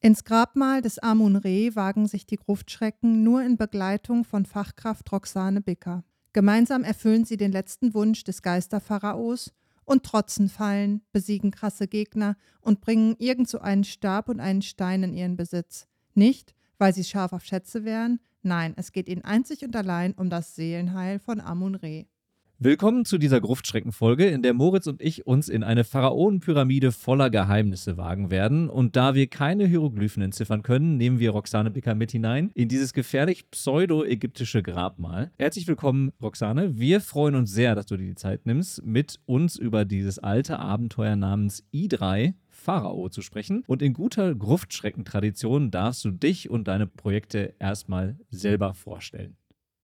Ins Grabmal des Amun-Re wagen sich die Gruftschrecken nur in Begleitung von Fachkraft Roxane Bicker. Gemeinsam erfüllen sie den letzten Wunsch des Geisterpharaos und trotzen Fallen, besiegen krasse Gegner und bringen irgend so einen Stab und einen Stein in ihren Besitz. Nicht, weil sie scharf auf Schätze wären, nein, es geht ihnen einzig und allein um das Seelenheil von Amun-Re. Willkommen zu dieser Gruftschreckenfolge, in der Moritz und ich uns in eine Pharaonenpyramide voller Geheimnisse wagen werden. Und da wir keine Hieroglyphen entziffern können, nehmen wir Roxane Bicker mit hinein in dieses gefährlich pseudo-ägyptische Grabmal. Herzlich willkommen, Roxane. Wir freuen uns sehr, dass du dir die Zeit nimmst, mit uns über dieses alte Abenteuer namens I3 Pharao zu sprechen. Und in guter Gruftschreckentradition darfst du dich und deine Projekte erstmal selber vorstellen.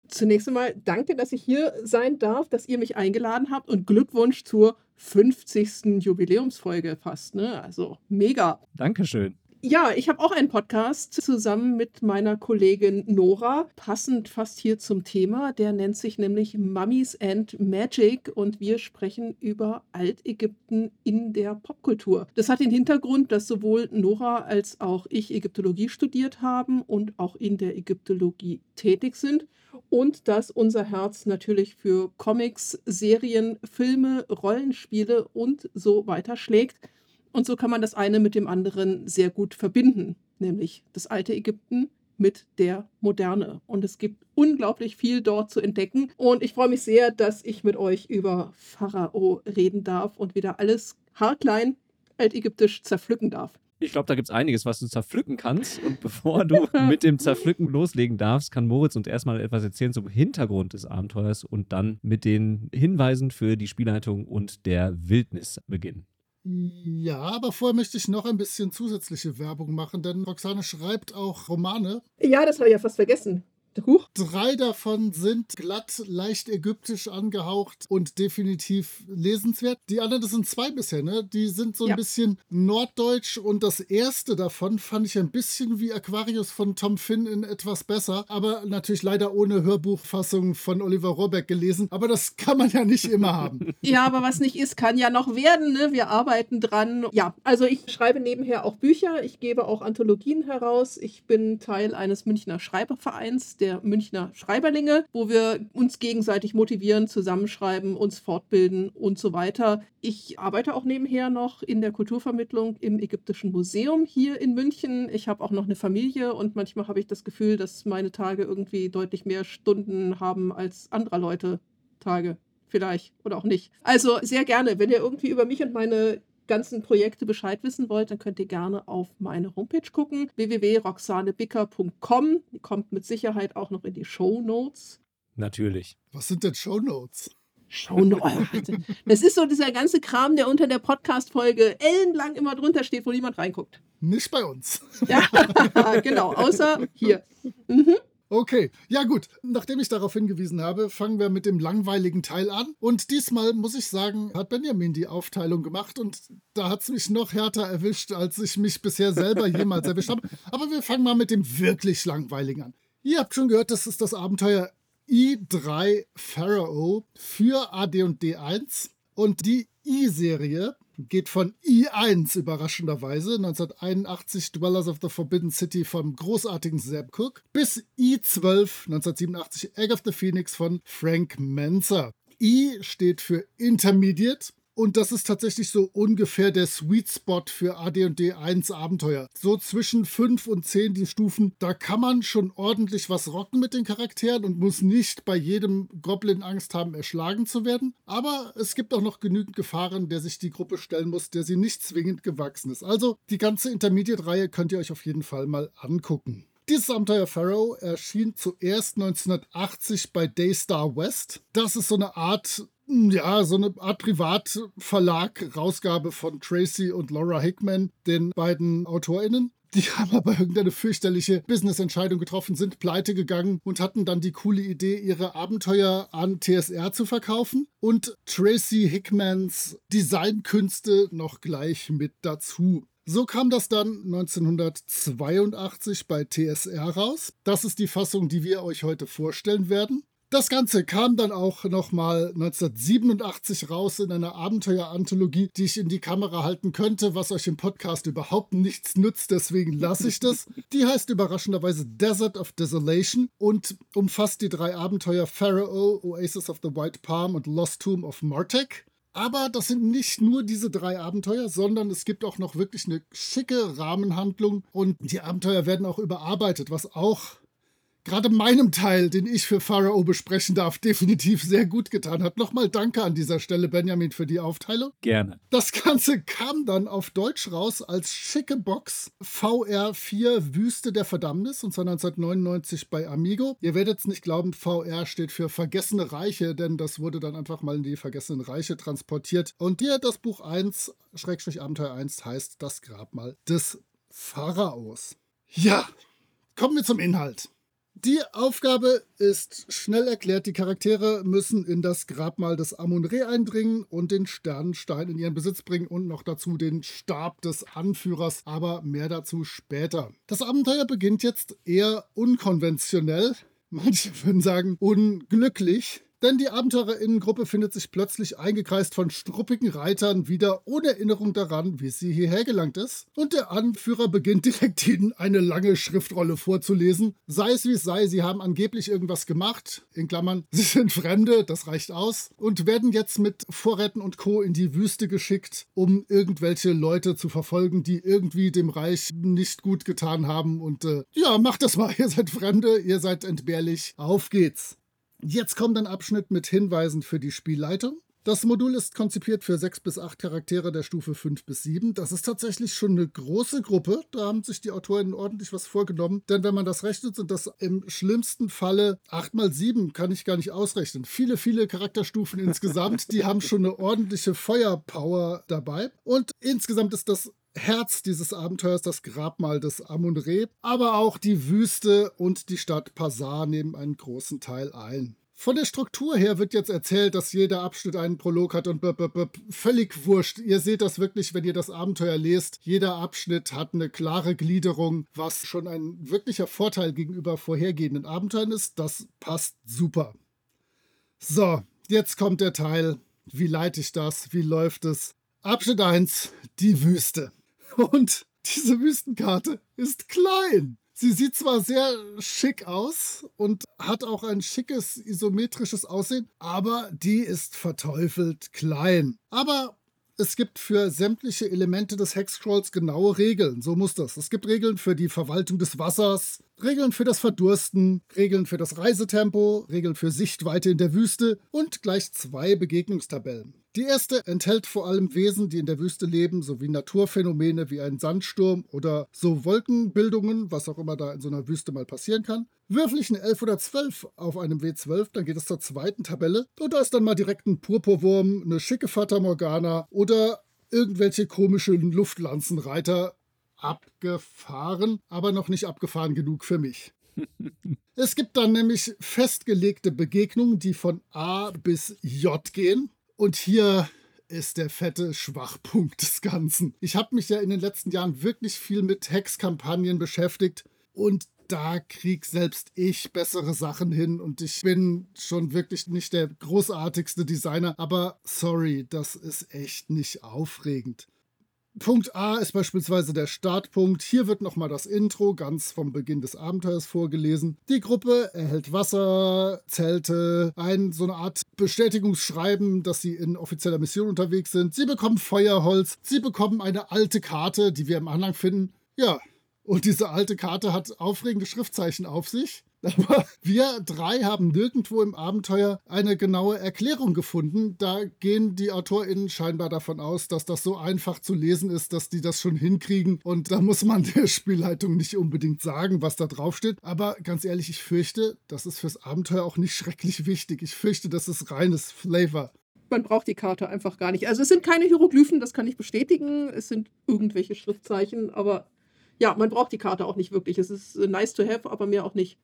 Zunächst einmal danke, dass ich hier sein darf, dass ihr mich eingeladen habt und Glückwunsch zur 50. Jubiläumsfolge fast. Ne? Also mega. Dankeschön. Ja, ich habe auch einen Podcast zusammen mit meiner Kollegin Nora, passend fast hier zum Thema. Der nennt sich nämlich Mummies and Magic und wir sprechen über Altägypten in der Popkultur. Das hat den Hintergrund, dass sowohl Nora als auch ich Ägyptologie studiert haben und auch in der Ägyptologie tätig sind und dass unser Herz natürlich für Comics, Serien, Filme, Rollenspiele und so weiter schlägt. Und so kann man das eine mit dem anderen sehr gut verbinden, nämlich das alte Ägypten mit der Moderne. Und es gibt unglaublich viel dort zu entdecken. Und ich freue mich sehr, dass ich mit euch über Pharao reden darf und wieder alles haarklein altägyptisch zerpflücken darf. Ich glaube, da gibt es einiges, was du zerpflücken kannst. Und bevor du mit dem Zerpflücken loslegen darfst, kann Moritz uns erstmal etwas erzählen zum Hintergrund des Abenteuers und dann mit den Hinweisen für die Spielleitung und der Wildnis beginnen. Ja, aber vorher möchte ich noch ein bisschen zusätzliche Werbung machen, denn Roxane schreibt auch Romane. Ja, das habe ich ja fast vergessen. Huch. Drei davon sind glatt, leicht ägyptisch angehaucht und definitiv lesenswert. Die anderen, das sind zwei bisher, ne? Die sind so ein ja. bisschen norddeutsch und das erste davon fand ich ein bisschen wie Aquarius von Tom Finn in etwas besser, aber natürlich leider ohne Hörbuchfassung von Oliver Rohrbeck gelesen. Aber das kann man ja nicht immer haben. Ja, aber was nicht ist, kann ja noch werden, ne? Wir arbeiten dran. Ja, also ich schreibe nebenher auch Bücher, ich gebe auch Anthologien heraus. Ich bin Teil eines Münchner Schreibervereins, der der Münchner Schreiberlinge, wo wir uns gegenseitig motivieren, zusammenschreiben, uns fortbilden und so weiter. Ich arbeite auch nebenher noch in der Kulturvermittlung im Ägyptischen Museum hier in München. Ich habe auch noch eine Familie und manchmal habe ich das Gefühl, dass meine Tage irgendwie deutlich mehr Stunden haben als anderer Leute Tage vielleicht oder auch nicht. Also sehr gerne, wenn ihr irgendwie über mich und meine ganzen Projekte Bescheid wissen wollt, dann könnt ihr gerne auf meine Homepage gucken, www.roxanebicker.com. Die kommt mit Sicherheit auch noch in die Show Notes. Natürlich. Was sind denn Show Notes? Show Notes. Das ist so dieser ganze Kram, der unter der Podcast-Folge ellenlang immer drunter steht, wo niemand reinguckt. Nicht bei uns. Ja, genau, außer hier. Mhm. Okay, ja gut. Nachdem ich darauf hingewiesen habe, fangen wir mit dem langweiligen Teil an. Und diesmal muss ich sagen, hat Benjamin die Aufteilung gemacht und da hat es mich noch härter erwischt, als ich mich bisher selber jemals erwischt habe. Aber wir fangen mal mit dem wirklich langweiligen an. Ihr habt schon gehört, das ist das Abenteuer I3 Pharaoh für AD und D1. Und die I-Serie geht von I1 überraschenderweise 1981 Dwellers of the Forbidden City vom großartigen Zeb Cook bis I12 1987 Egg of the Phoenix von Frank Menzer. I steht für Intermediate und das ist tatsächlich so ungefähr der Sweet Spot für AD&D 1 Abenteuer. So zwischen 5 und 10 die Stufen, da kann man schon ordentlich was rocken mit den Charakteren und muss nicht bei jedem Goblin Angst haben, erschlagen zu werden. Aber es gibt auch noch genügend Gefahren, der sich die Gruppe stellen muss, der sie nicht zwingend gewachsen ist. Also die ganze Intermediate-Reihe könnt ihr euch auf jeden Fall mal angucken. Dieses Abenteuer Pharaoh erschien zuerst 1980 bei Daystar West. Das ist so eine Art ja, so eine Art Privatverlag, Rausgabe von Tracy und Laura Hickman, den beiden AutorInnen. Die haben aber irgendeine fürchterliche Business-Entscheidung getroffen, sind pleite gegangen und hatten dann die coole Idee, ihre Abenteuer an TSR zu verkaufen und Tracy Hickmans Designkünste noch gleich mit dazu. So kam das dann 1982 bei TSR raus. Das ist die Fassung, die wir euch heute vorstellen werden. Das Ganze kam dann auch nochmal 1987 raus in einer Abenteuer-Anthologie, die ich in die Kamera halten könnte, was euch im Podcast überhaupt nichts nützt, deswegen lasse ich das. Die heißt überraschenderweise Desert of Desolation und umfasst die drei Abenteuer Pharaoh, Oasis of the White Palm und Lost Tomb of Martek. Aber das sind nicht nur diese drei Abenteuer, sondern es gibt auch noch wirklich eine schicke Rahmenhandlung und die Abenteuer werden auch überarbeitet, was auch gerade meinem Teil, den ich für Pharao besprechen darf, definitiv sehr gut getan hat. Nochmal danke an dieser Stelle, Benjamin, für die Aufteilung. Gerne. Das Ganze kam dann auf Deutsch raus als schicke Box VR4 Wüste der Verdammnis und zwar 1999 bei Amigo. Ihr werdet es nicht glauben, VR steht für Vergessene Reiche, denn das wurde dann einfach mal in die Vergessenen Reiche transportiert. Und hier das Buch 1, Schrägstrich Abenteuer 1, heißt Das Grabmal des Pharaos. Ja, kommen wir zum Inhalt. Die Aufgabe ist schnell erklärt. Die Charaktere müssen in das Grabmal des Amun-Re eindringen und den Sternenstein in ihren Besitz bringen und noch dazu den Stab des Anführers, aber mehr dazu später. Das Abenteuer beginnt jetzt eher unkonventionell. Manche würden sagen unglücklich. Denn die Abenteurerinnengruppe findet sich plötzlich eingekreist von struppigen Reitern wieder ohne Erinnerung daran, wie sie hierher gelangt ist. Und der Anführer beginnt direkt ihnen eine lange Schriftrolle vorzulesen. Sei es wie es sei, sie haben angeblich irgendwas gemacht. In Klammern, sie sind Fremde, das reicht aus. Und werden jetzt mit Vorräten und Co. in die Wüste geschickt, um irgendwelche Leute zu verfolgen, die irgendwie dem Reich nicht gut getan haben. Und äh, ja, macht das mal, ihr seid Fremde, ihr seid entbehrlich. Auf geht's. Jetzt kommt ein Abschnitt mit Hinweisen für die Spielleitung. Das Modul ist konzipiert für sechs bis acht Charaktere der Stufe 5 bis 7. Das ist tatsächlich schon eine große Gruppe. Da haben sich die Autoren ordentlich was vorgenommen. Denn wenn man das rechnet, sind das im schlimmsten Falle 8 mal 7, kann ich gar nicht ausrechnen. Viele, viele Charakterstufen insgesamt. Die haben schon eine ordentliche Feuerpower dabei. Und insgesamt ist das Herz dieses Abenteuers das Grabmal des Amun-Re, aber auch die Wüste und die Stadt Pasar nehmen einen großen Teil ein. Von der Struktur her wird jetzt erzählt, dass jeder Abschnitt einen Prolog hat und b -b -b völlig wurscht. Ihr seht das wirklich, wenn ihr das Abenteuer lest. Jeder Abschnitt hat eine klare Gliederung, was schon ein wirklicher Vorteil gegenüber vorhergehenden Abenteuern ist. Das passt super. So, jetzt kommt der Teil. Wie leite ich das? Wie läuft es? Abschnitt 1, die Wüste. Und diese Wüstenkarte ist klein. Sie sieht zwar sehr schick aus und hat auch ein schickes isometrisches Aussehen, aber die ist verteufelt klein. Aber es gibt für sämtliche Elemente des Hexcrolls genaue Regeln. So muss das. Es gibt Regeln für die Verwaltung des Wassers, Regeln für das Verdursten, Regeln für das Reisetempo, Regeln für Sichtweite in der Wüste und gleich zwei Begegnungstabellen. Die erste enthält vor allem Wesen, die in der Wüste leben, sowie Naturphänomene wie ein Sandsturm oder so Wolkenbildungen, was auch immer da in so einer Wüste mal passieren kann. Würfel ich eine 11 oder 12 auf einem W12, dann geht es zur zweiten Tabelle und da ist dann mal direkt ein Purpurwurm, eine schicke Fata Morgana oder irgendwelche komischen Luftlanzenreiter abgefahren, aber noch nicht abgefahren genug für mich. es gibt dann nämlich festgelegte Begegnungen, die von A bis J gehen. Und hier ist der fette Schwachpunkt des Ganzen. Ich habe mich ja in den letzten Jahren wirklich viel mit Hexkampagnen beschäftigt und da krieg selbst ich bessere Sachen hin und ich bin schon wirklich nicht der großartigste Designer, aber sorry, das ist echt nicht aufregend. Punkt A ist beispielsweise der Startpunkt. Hier wird nochmal das Intro ganz vom Beginn des Abenteuers vorgelesen. Die Gruppe erhält Wasser, Zelte, ein so eine Art Bestätigungsschreiben, dass sie in offizieller Mission unterwegs sind. Sie bekommen Feuerholz. Sie bekommen eine alte Karte, die wir im Anhang finden. Ja, und diese alte Karte hat aufregende Schriftzeichen auf sich. Aber wir drei haben nirgendwo im Abenteuer eine genaue Erklärung gefunden. Da gehen die AutorInnen scheinbar davon aus, dass das so einfach zu lesen ist, dass die das schon hinkriegen. Und da muss man der Spielleitung nicht unbedingt sagen, was da draufsteht. Aber ganz ehrlich, ich fürchte, das ist fürs Abenteuer auch nicht schrecklich wichtig. Ich fürchte, das ist reines Flavor man braucht die Karte einfach gar nicht. Also es sind keine Hieroglyphen, das kann ich bestätigen. Es sind irgendwelche Schriftzeichen, aber ja, man braucht die Karte auch nicht wirklich. Es ist nice to have, aber mehr auch nicht.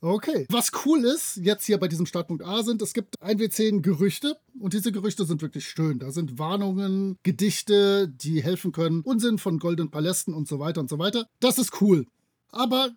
Okay. Was cool ist, jetzt hier bei diesem Startpunkt A sind, es gibt ein W10 Gerüchte und diese Gerüchte sind wirklich schön. Da sind Warnungen, Gedichte, die helfen können, Unsinn von goldenen Palästen und so weiter und so weiter. Das ist cool. Aber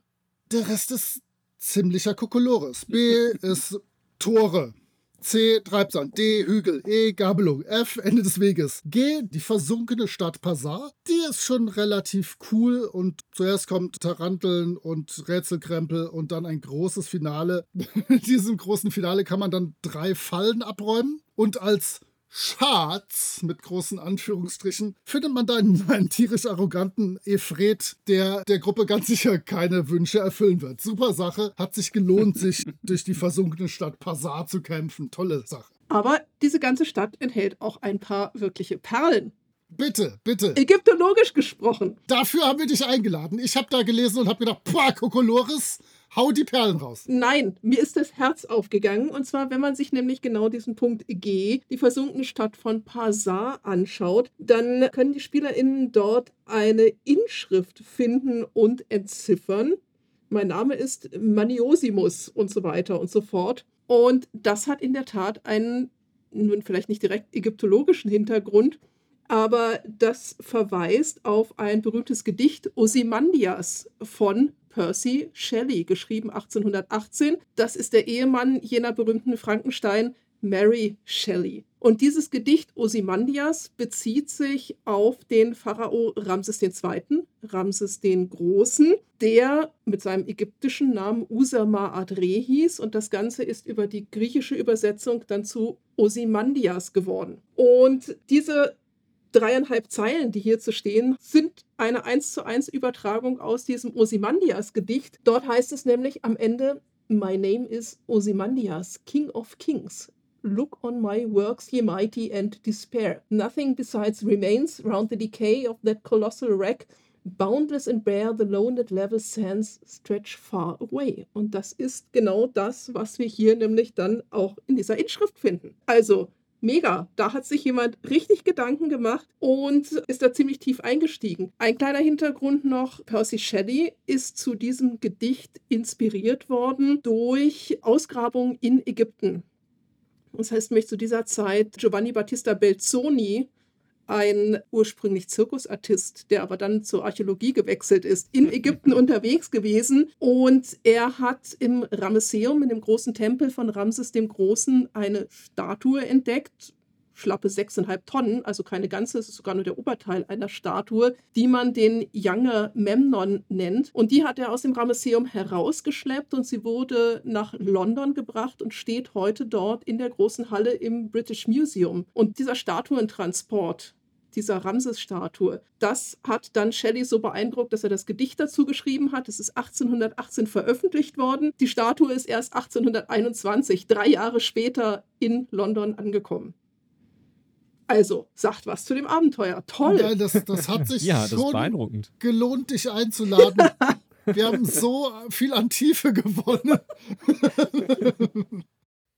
der Rest ist ziemlicher Kokolores. B ist Tore. C. Treibsand. D. Hügel. E. Gabelung. F. Ende des Weges. G. Die versunkene Stadt Pazar. Die ist schon relativ cool und zuerst kommt Taranteln und Rätselkrempel und dann ein großes Finale. In diesem großen Finale kann man dann drei Fallen abräumen und als Schatz mit großen Anführungsstrichen findet man da einen, tierisch arroganten Efred, der der Gruppe ganz sicher keine Wünsche erfüllen wird. Super Sache, hat sich gelohnt, sich durch die versunkene Stadt Pazar zu kämpfen. Tolle Sache. Aber diese ganze Stadt enthält auch ein paar wirkliche Perlen. Bitte, bitte. Ägyptologisch gesprochen. Dafür haben wir dich eingeladen. Ich habe da gelesen und habe gedacht, boah, Kokolores, hau die Perlen raus. Nein, mir ist das Herz aufgegangen. Und zwar, wenn man sich nämlich genau diesen Punkt G, die versunkene Stadt von Pazar, anschaut, dann können die SpielerInnen dort eine Inschrift finden und entziffern. Mein Name ist Maniosimus und so weiter und so fort. Und das hat in der Tat einen, nun vielleicht nicht direkt ägyptologischen Hintergrund, aber das verweist auf ein berühmtes Gedicht Ozymandias von Percy Shelley, geschrieben 1818. Das ist der Ehemann jener berühmten Frankenstein Mary Shelley. Und dieses Gedicht Ozymandias bezieht sich auf den Pharao Ramses II., Ramses den Großen, der mit seinem ägyptischen Namen Usama Adre hieß. Und das Ganze ist über die griechische Übersetzung dann zu Ozymandias geworden. Und diese dreieinhalb Zeilen, die hier zu stehen, sind eine eins zu eins Übertragung aus diesem Ozymandias-Gedicht. Dort heißt es nämlich am Ende, My name is Ozymandias, King of Kings. Look on my works, ye mighty, and despair. Nothing besides remains round the decay of that colossal wreck. Boundless and bare, the lone level sands stretch far away. Und das ist genau das, was wir hier nämlich dann auch in dieser Inschrift finden. Also mega. Da hat sich jemand richtig Gedanken gemacht und ist da ziemlich tief eingestiegen. Ein kleiner Hintergrund noch, Percy Shelley ist zu diesem Gedicht inspiriert worden durch Ausgrabungen in Ägypten. Das heißt nämlich zu dieser Zeit Giovanni Battista Belzoni, ein ursprünglich Zirkusartist, der aber dann zur Archäologie gewechselt ist, in Ägypten unterwegs gewesen. Und er hat im Ramesseum, in dem großen Tempel von Ramses dem Großen, eine Statue entdeckt. Schlappe sechseinhalb Tonnen, also keine ganze, es ist sogar nur der Oberteil einer Statue, die man den Younger Memnon nennt. Und die hat er aus dem Ramesseum herausgeschleppt und sie wurde nach London gebracht und steht heute dort in der großen Halle im British Museum. Und dieser Statuentransport, dieser Ramses-Statue. Das hat dann Shelley so beeindruckt, dass er das Gedicht dazu geschrieben hat. Es ist 1818 veröffentlicht worden. Die Statue ist erst 1821, drei Jahre später, in London angekommen. Also, sagt was zu dem Abenteuer. Toll. Ja, das, das hat sich Ja, das ist schon beeindruckend. gelohnt, dich einzuladen. Wir haben so viel an Tiefe gewonnen.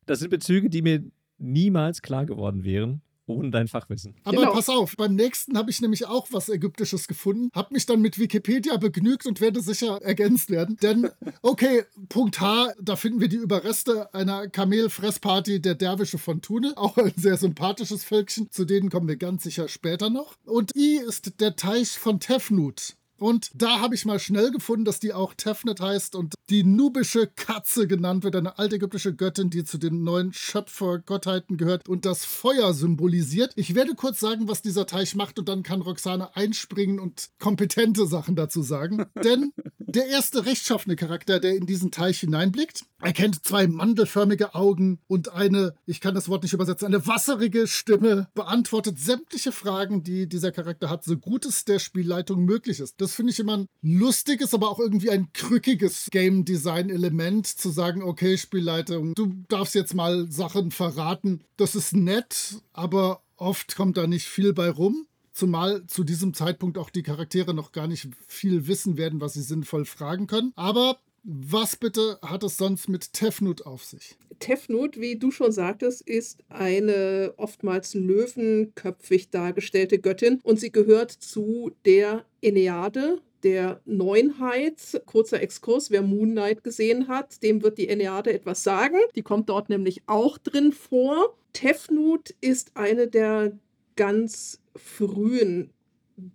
Das sind Bezüge, die mir niemals klar geworden wären, ohne dein Fachwissen. Aber Genau. pass auf, beim nächsten habe ich nämlich auch was Ägyptisches gefunden, habe mich dann mit Wikipedia begnügt und werde sicher ergänzt werden. Denn, okay, Punkt H, da finden wir die Überreste einer Kamelfressparty der Derwische von Thune. Auch ein sehr sympathisches Völkchen, zu denen kommen wir ganz sicher später noch. Und I ist der Teich von Tefnut. Und da habe ich mal schnell gefunden, dass die auch Tefnet heißt und die nubische Katze genannt wird, eine altägyptische Göttin, die zu den neuen Schöpfergottheiten gehört und das Feuer symbolisiert. Ich werde kurz sagen, was dieser Teich macht und dann kann Roxane einspringen und kompetente Sachen dazu sagen. Denn der erste rechtschaffene Charakter, der in diesen Teich hineinblickt, erkennt zwei mandelförmige Augen und eine, ich kann das Wort nicht übersetzen, eine wasserige Stimme, beantwortet sämtliche Fragen, die dieser Charakter hat, so gut es der Spielleitung möglich ist. Das finde ich immer ein lustiges, aber auch irgendwie ein krückiges Game Design Element, zu sagen, okay, Spielleitung, du darfst jetzt mal Sachen verraten. Das ist nett, aber oft kommt da nicht viel bei rum. Zumal zu diesem Zeitpunkt auch die Charaktere noch gar nicht viel wissen werden, was sie sinnvoll fragen können. Aber was bitte hat es sonst mit Tefnut auf sich? Tefnut, wie du schon sagtest, ist eine oftmals löwenköpfig dargestellte Göttin und sie gehört zu der Enneade, der Neunheit. Kurzer Exkurs, wer Moon Knight gesehen hat, dem wird die Enneade etwas sagen. Die kommt dort nämlich auch drin vor. Tefnut ist eine der ganz frühen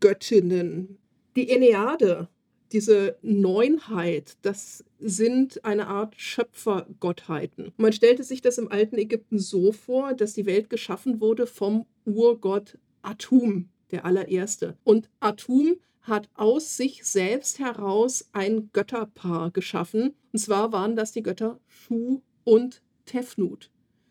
Göttinnen. Die Enneade, diese Neunheit, das sind eine Art Schöpfergottheiten. Man stellte sich das im alten Ägypten so vor, dass die Welt geschaffen wurde vom Urgott Atum, der allererste. Und Atum hat aus sich selbst heraus ein Götterpaar geschaffen. Und zwar waren das die Götter Shu und Tefnut.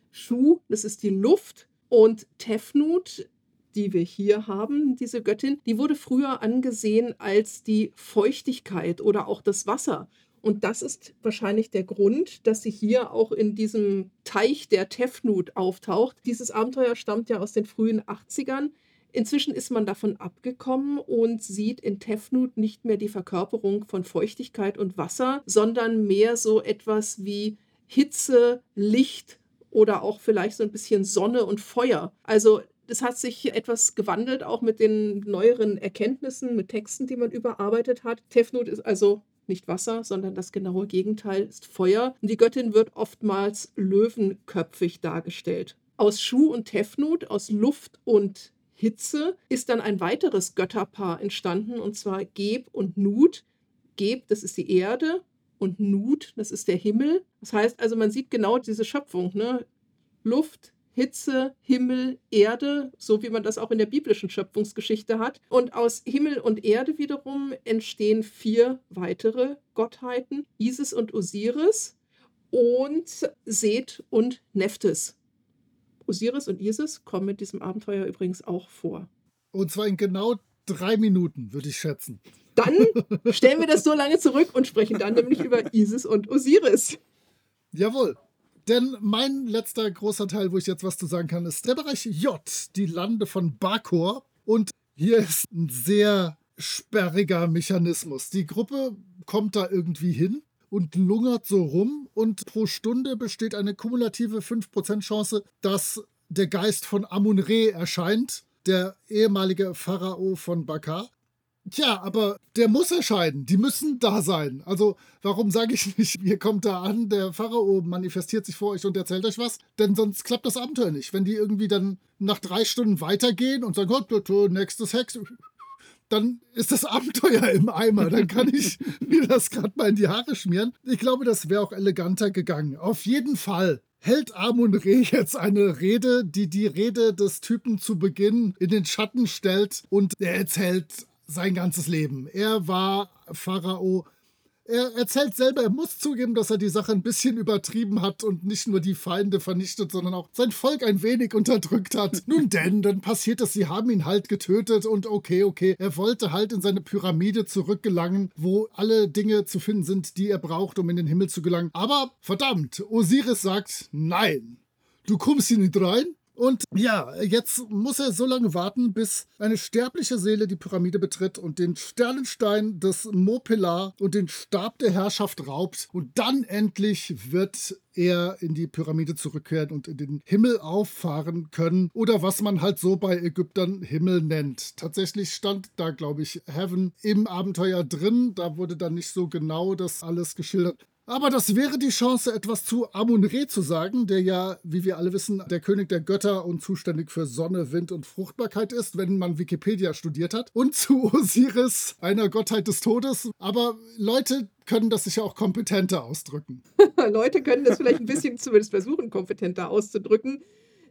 Shu, das ist die Luft, und Tefnut, die wir hier haben, diese Göttin, die wurde früher angesehen als die Feuchtigkeit oder auch das Wasser. Und das ist wahrscheinlich der Grund, dass sie hier auch in diesem Teich der Tefnut auftaucht. Dieses Abenteuer stammt ja aus den frühen 80ern. Inzwischen ist man davon abgekommen und sieht in Tefnut nicht mehr die Verkörperung von Feuchtigkeit und Wasser, sondern mehr so etwas wie Hitze, Licht oder auch vielleicht so ein bisschen Sonne und Feuer. Also es hat sich etwas gewandelt, auch mit den neueren Erkenntnissen, mit Texten, die man überarbeitet hat. Tefnut ist also nicht Wasser, sondern das genaue Gegenteil ist Feuer. Und die Göttin wird oftmals löwenköpfig dargestellt. Aus Schuh und Tefnut, aus Luft und Hitze ist dann ein weiteres Götterpaar entstanden, und zwar Geb und Nut. Geb, das ist die Erde, und Nut, das ist der Himmel. Das heißt also, man sieht genau diese Schöpfung, ne? Luft, Hitze, Himmel, Erde, so wie man das auch in der biblischen Schöpfungsgeschichte hat. Und aus Himmel und Erde wiederum entstehen vier weitere Gottheiten, Isis und Osiris und Seth und Nephthys. Osiris und Isis kommen mit diesem Abenteuer übrigens auch vor. Und zwar in genau drei Minuten, würde ich schätzen. Dann stellen wir das so lange zurück und sprechen dann nämlich über Isis und Osiris. Jawohl. Denn mein letzter großer Teil, wo ich jetzt was zu sagen kann, ist der Bereich J, die Lande von Bakor. Und hier ist ein sehr sperriger Mechanismus. Die Gruppe kommt da irgendwie hin und lungert so rum und pro Stunde besteht eine kumulative 5% Chance, dass der Geist von Amun-Re erscheint, der ehemalige Pharao von Bakar. Tja, aber der muss erscheinen. Die müssen da sein. Also, warum sage ich nicht, ihr kommt da an, der Pharao manifestiert sich vor euch und erzählt euch was? Denn sonst klappt das Abenteuer nicht. Wenn die irgendwie dann nach drei Stunden weitergehen und sagen, Gott, nächstes Hex, dann ist das Abenteuer im Eimer. Dann kann ich mir das gerade mal in die Haare schmieren. Ich glaube, das wäre auch eleganter gegangen. Auf jeden Fall hält Amun Re jetzt eine Rede, die die Rede des Typen zu Beginn in den Schatten stellt und er erzählt sein ganzes Leben. Er war Pharao er erzählt selber, er muss zugeben, dass er die Sache ein bisschen übertrieben hat und nicht nur die Feinde vernichtet, sondern auch sein Volk ein wenig unterdrückt hat. Nun denn, dann passiert es, sie haben ihn halt getötet und okay, okay, er wollte halt in seine Pyramide zurückgelangen, wo alle Dinge zu finden sind, die er braucht, um in den Himmel zu gelangen. Aber verdammt, Osiris sagt nein. Du kommst hier nicht rein, und ja, jetzt muss er so lange warten, bis eine sterbliche Seele die Pyramide betritt und den Sternenstein des Mopelar und den Stab der Herrschaft raubt. Und dann endlich wird er in die Pyramide zurückkehren und in den Himmel auffahren können. Oder was man halt so bei Ägyptern Himmel nennt. Tatsächlich stand da, glaube ich, Heaven im Abenteuer drin. Da wurde dann nicht so genau das alles geschildert. Aber das wäre die Chance, etwas zu Amun-Re zu sagen, der ja, wie wir alle wissen, der König der Götter und zuständig für Sonne, Wind und Fruchtbarkeit ist, wenn man Wikipedia studiert hat. Und zu Osiris, einer Gottheit des Todes. Aber Leute können das sicher auch kompetenter ausdrücken. Leute können das vielleicht ein bisschen zumindest versuchen, kompetenter auszudrücken.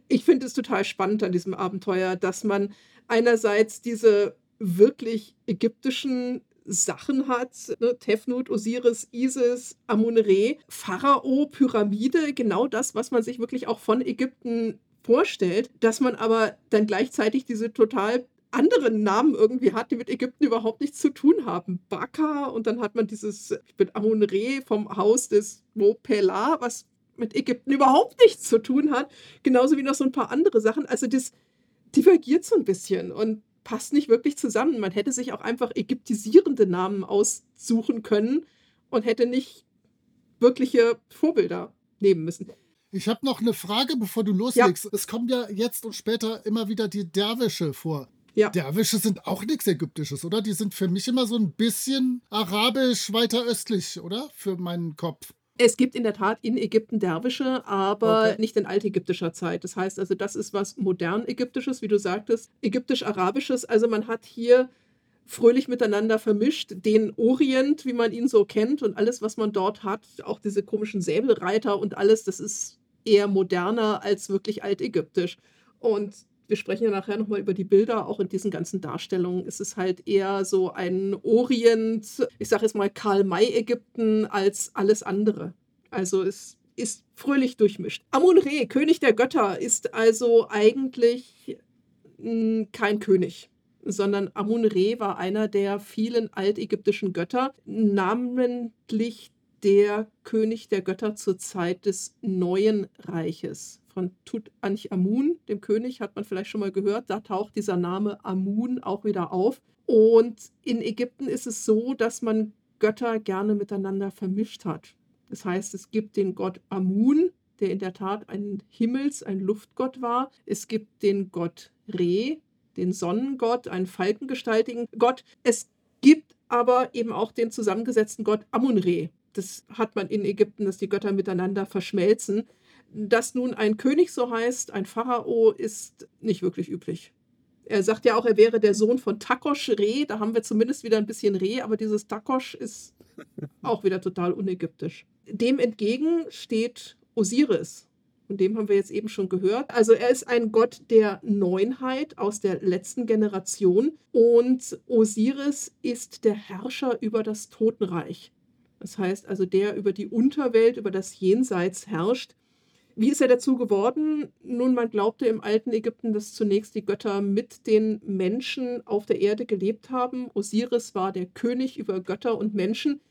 Ich finde es total spannend an diesem Abenteuer, dass man einerseits diese wirklich ägyptischen Sachen hat. Ne? Tefnut, Osiris, Isis, Amun-Re, Pharao, Pyramide, genau das, was man sich wirklich auch von Ägypten vorstellt, dass man aber dann gleichzeitig diese total anderen Namen irgendwie hat, die mit Ägypten überhaupt nichts zu tun haben. Baka und dann hat man dieses mit Amun-Re vom Haus des Mopela, was mit Ägypten überhaupt nichts zu tun hat. Genauso wie noch so ein paar andere Sachen. Also das divergiert so ein bisschen. Und passt nicht wirklich zusammen. Man hätte sich auch einfach ägyptisierende Namen aussuchen können und hätte nicht wirkliche Vorbilder nehmen müssen. Ich habe noch eine Frage, bevor du loslegst. Ja. Es kommen ja jetzt und später immer wieder die Derwische vor. Ja. Derwische sind auch nichts Ägyptisches, oder? Die sind für mich immer so ein bisschen arabisch weiter östlich, oder? Für meinen Kopf. Es gibt in der Tat in Ägypten Derwische, aber Okay. nicht in altägyptischer Zeit. Das heißt also, das ist was modern Ägyptisches, wie du sagtest, ägyptisch-arabisches. Also man hat hier fröhlich miteinander vermischt, den Orient, wie man ihn so kennt und alles, was man dort hat, auch diese komischen Säbelreiter und alles, das ist eher moderner als wirklich altägyptisch. Und wir sprechen ja nachher nochmal über die Bilder, auch in diesen ganzen Darstellungen ist es halt eher so ein Orient, ich sage jetzt mal Karl-May-Ägypten als alles andere. Also es ist fröhlich durchmischt. Amun-Re, König der Götter, ist also eigentlich mh, kein König, sondern Amun-Re war einer der vielen altägyptischen Götter, namentlich der König der Götter zur Zeit des Neuen Reiches. Von Tutanchamun, dem König, hat man vielleicht schon mal gehört. Da taucht dieser Name Amun auch wieder auf. Und in Ägypten ist es so, dass man Götter gerne miteinander vermischt hat. Das heißt, es gibt den Gott Amun, der in der Tat ein Himmels-, ein Luftgott war. Es gibt den Gott Re, den Sonnengott, einen falkengestaltigen Gott. Es gibt aber eben auch den zusammengesetzten Gott Amun-Re. Das hat man in Ägypten, dass die Götter miteinander verschmelzen. Dass nun ein König so heißt, ein Pharao, ist nicht wirklich üblich. Er sagt ja auch, er wäre der Sohn von Takosch Re. Da haben wir zumindest wieder ein bisschen Re, aber dieses Takosch ist auch wieder total unägyptisch. Dem entgegen steht Osiris. Von dem haben wir jetzt eben schon gehört. Also er ist ein Gott der Neunheit aus der letzten Generation und Osiris ist der Herrscher über das Totenreich. Das heißt also der über die Unterwelt, über das Jenseits herrscht. Wie ist er dazu geworden? Nun, man glaubte im alten Ägypten, dass zunächst die Götter mit den Menschen auf der Erde gelebt haben. Osiris war der König über Götter und Menschen,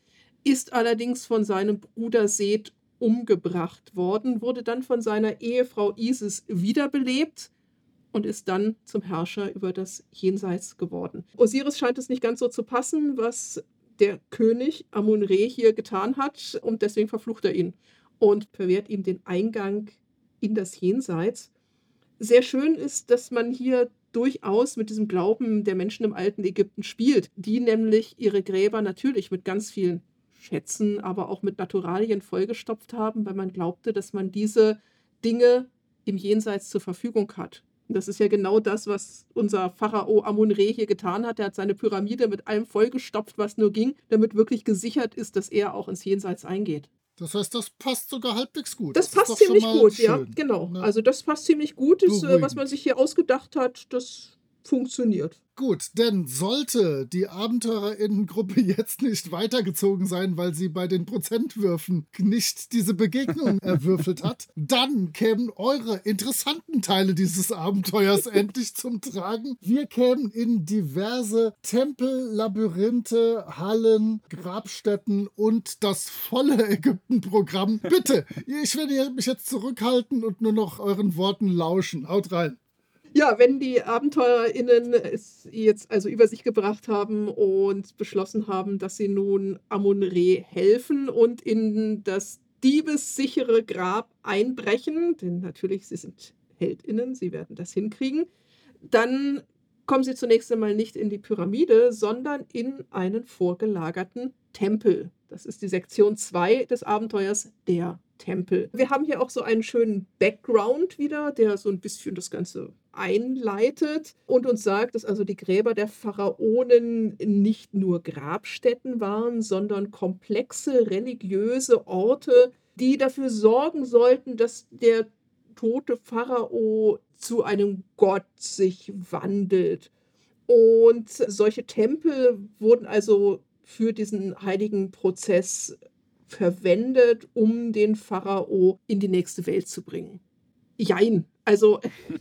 ist allerdings von seinem Bruder Seth umgebracht worden, wurde dann von seiner Ehefrau Isis wiederbelebt und ist dann zum Herrscher über das Jenseits geworden. Osiris scheint es nicht ganz so zu passen, was der König Amun-Re hier getan hat und deswegen verflucht er ihn und verwehrt ihm den Eingang in das Jenseits. Sehr schön ist, dass man hier durchaus mit diesem Glauben der Menschen im alten Ägypten spielt, die nämlich ihre Gräber natürlich mit ganz vielen Schätzen, aber auch mit Naturalien vollgestopft haben, weil man glaubte, dass man diese Dinge im Jenseits zur Verfügung hat. Und das ist ja genau das, was unser Pharao Amun-Re hier getan hat. Er hat seine Pyramide mit allem vollgestopft, was nur ging, damit wirklich gesichert ist, dass er auch ins Jenseits eingeht. Das heißt, das passt sogar halbwegs gut. Das, ist passt ziemlich gut, ja, schön, genau. ne? Also das passt ziemlich gut. Das, äh, was man sich hier ausgedacht hat, das funktioniert. Gut, denn sollte die AbenteurerInnengruppe jetzt nicht weitergezogen sein, weil sie bei den Prozentwürfen nicht diese Begegnung erwürfelt hat, dann kämen eure interessanten Teile dieses Abenteuers endlich zum Tragen. Wir kämen in diverse Tempel, Labyrinthe, Hallen, Grabstätten und das volle Ägypten-Programm. Bitte, ich werde mich jetzt zurückhalten und nur noch euren Worten lauschen. Haut rein. Ja, wenn die AbenteurerInnen es jetzt also über sich gebracht haben und beschlossen haben, dass sie nun Amun-Re helfen und in das diebessichere Grab einbrechen, denn natürlich, sie sind HeldInnen, sie werden das hinkriegen, dann kommen sie zunächst einmal nicht in die Pyramide, sondern in einen vorgelagerten Tempel. Das ist die Sektion 2 des Abenteuers, der Tempel. Wir haben hier auch so einen schönen Background wieder, der so ein bisschen das Ganze einleitet und uns sagt, dass also die Gräber der Pharaonen nicht nur Grabstätten waren, sondern komplexe religiöse Orte, die dafür sorgen sollten, dass der tote Pharao zu einem Gott sich wandelt. Und solche Tempel wurden also für diesen heiligen Prozess verwendet, um den Pharao in die nächste Welt zu bringen. Jein. Also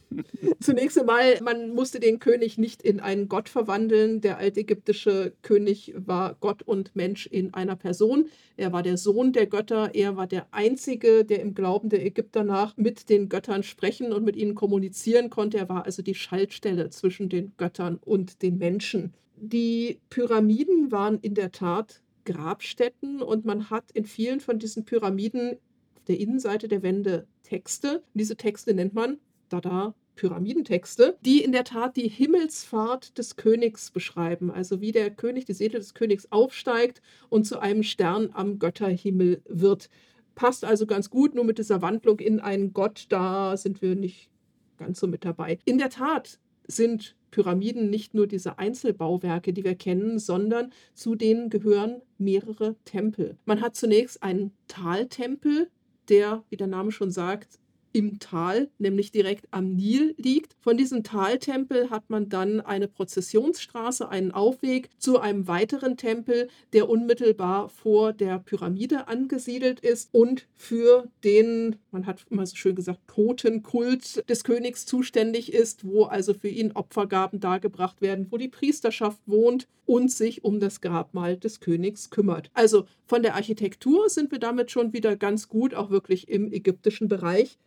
zunächst einmal, man musste den König nicht in einen Gott verwandeln. Der altägyptische König war Gott und Mensch in einer Person. Er war der Sohn der Götter. Er war der Einzige, der im Glauben der Ägypter nach mit den Göttern sprechen und mit ihnen kommunizieren konnte. Er war also die Schaltstelle zwischen den Göttern und den Menschen. Die Pyramiden waren in der Tat Grabstätten und man hat in vielen von diesen Pyramiden auf der Innenseite der Wände Texte. Diese Texte nennt man Dada Pyramidentexte, die in der Tat die Himmelsfahrt des Königs beschreiben, also wie der König, die Seele des Königs aufsteigt und zu einem Stern am Götterhimmel wird. Passt also ganz gut, nur mit dieser Wandlung in einen Gott, da sind wir nicht ganz so mit dabei. In der Tat sind Pyramiden nicht nur diese Einzelbauwerke, die wir kennen, sondern zu denen gehören mehrere Tempel. Man hat zunächst einen Taltempel, der, wie der Name schon sagt, im Tal, nämlich direkt am Nil liegt. Von diesem Taltempel hat man dann eine Prozessionsstraße, einen Aufweg zu einem weiteren Tempel, der unmittelbar vor der Pyramide angesiedelt ist und für den, man hat immer so schön gesagt, Totenkult des Königs zuständig ist, wo also für ihn Opfergaben dargebracht werden, wo die Priesterschaft wohnt und sich um das Grabmal des Königs kümmert. Also von der Architektur sind wir damit schon wieder ganz gut, auch wirklich im ägyptischen Bereich.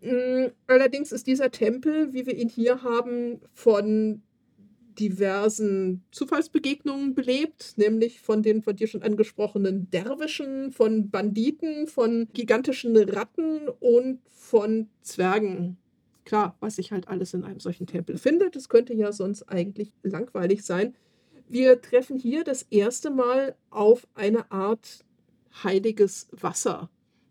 Mm, allerdings ist dieser Tempel, wie wir ihn hier haben, von diversen Zufallsbegegnungen belebt, nämlich von den von dir schon angesprochenen Derwischen, von Banditen, von gigantischen Ratten und von Zwergen. Klar, was sich halt alles in einem solchen Tempel findet, das könnte ja sonst eigentlich langweilig sein. Wir treffen hier das erste Mal auf eine Art heiliges Wasser.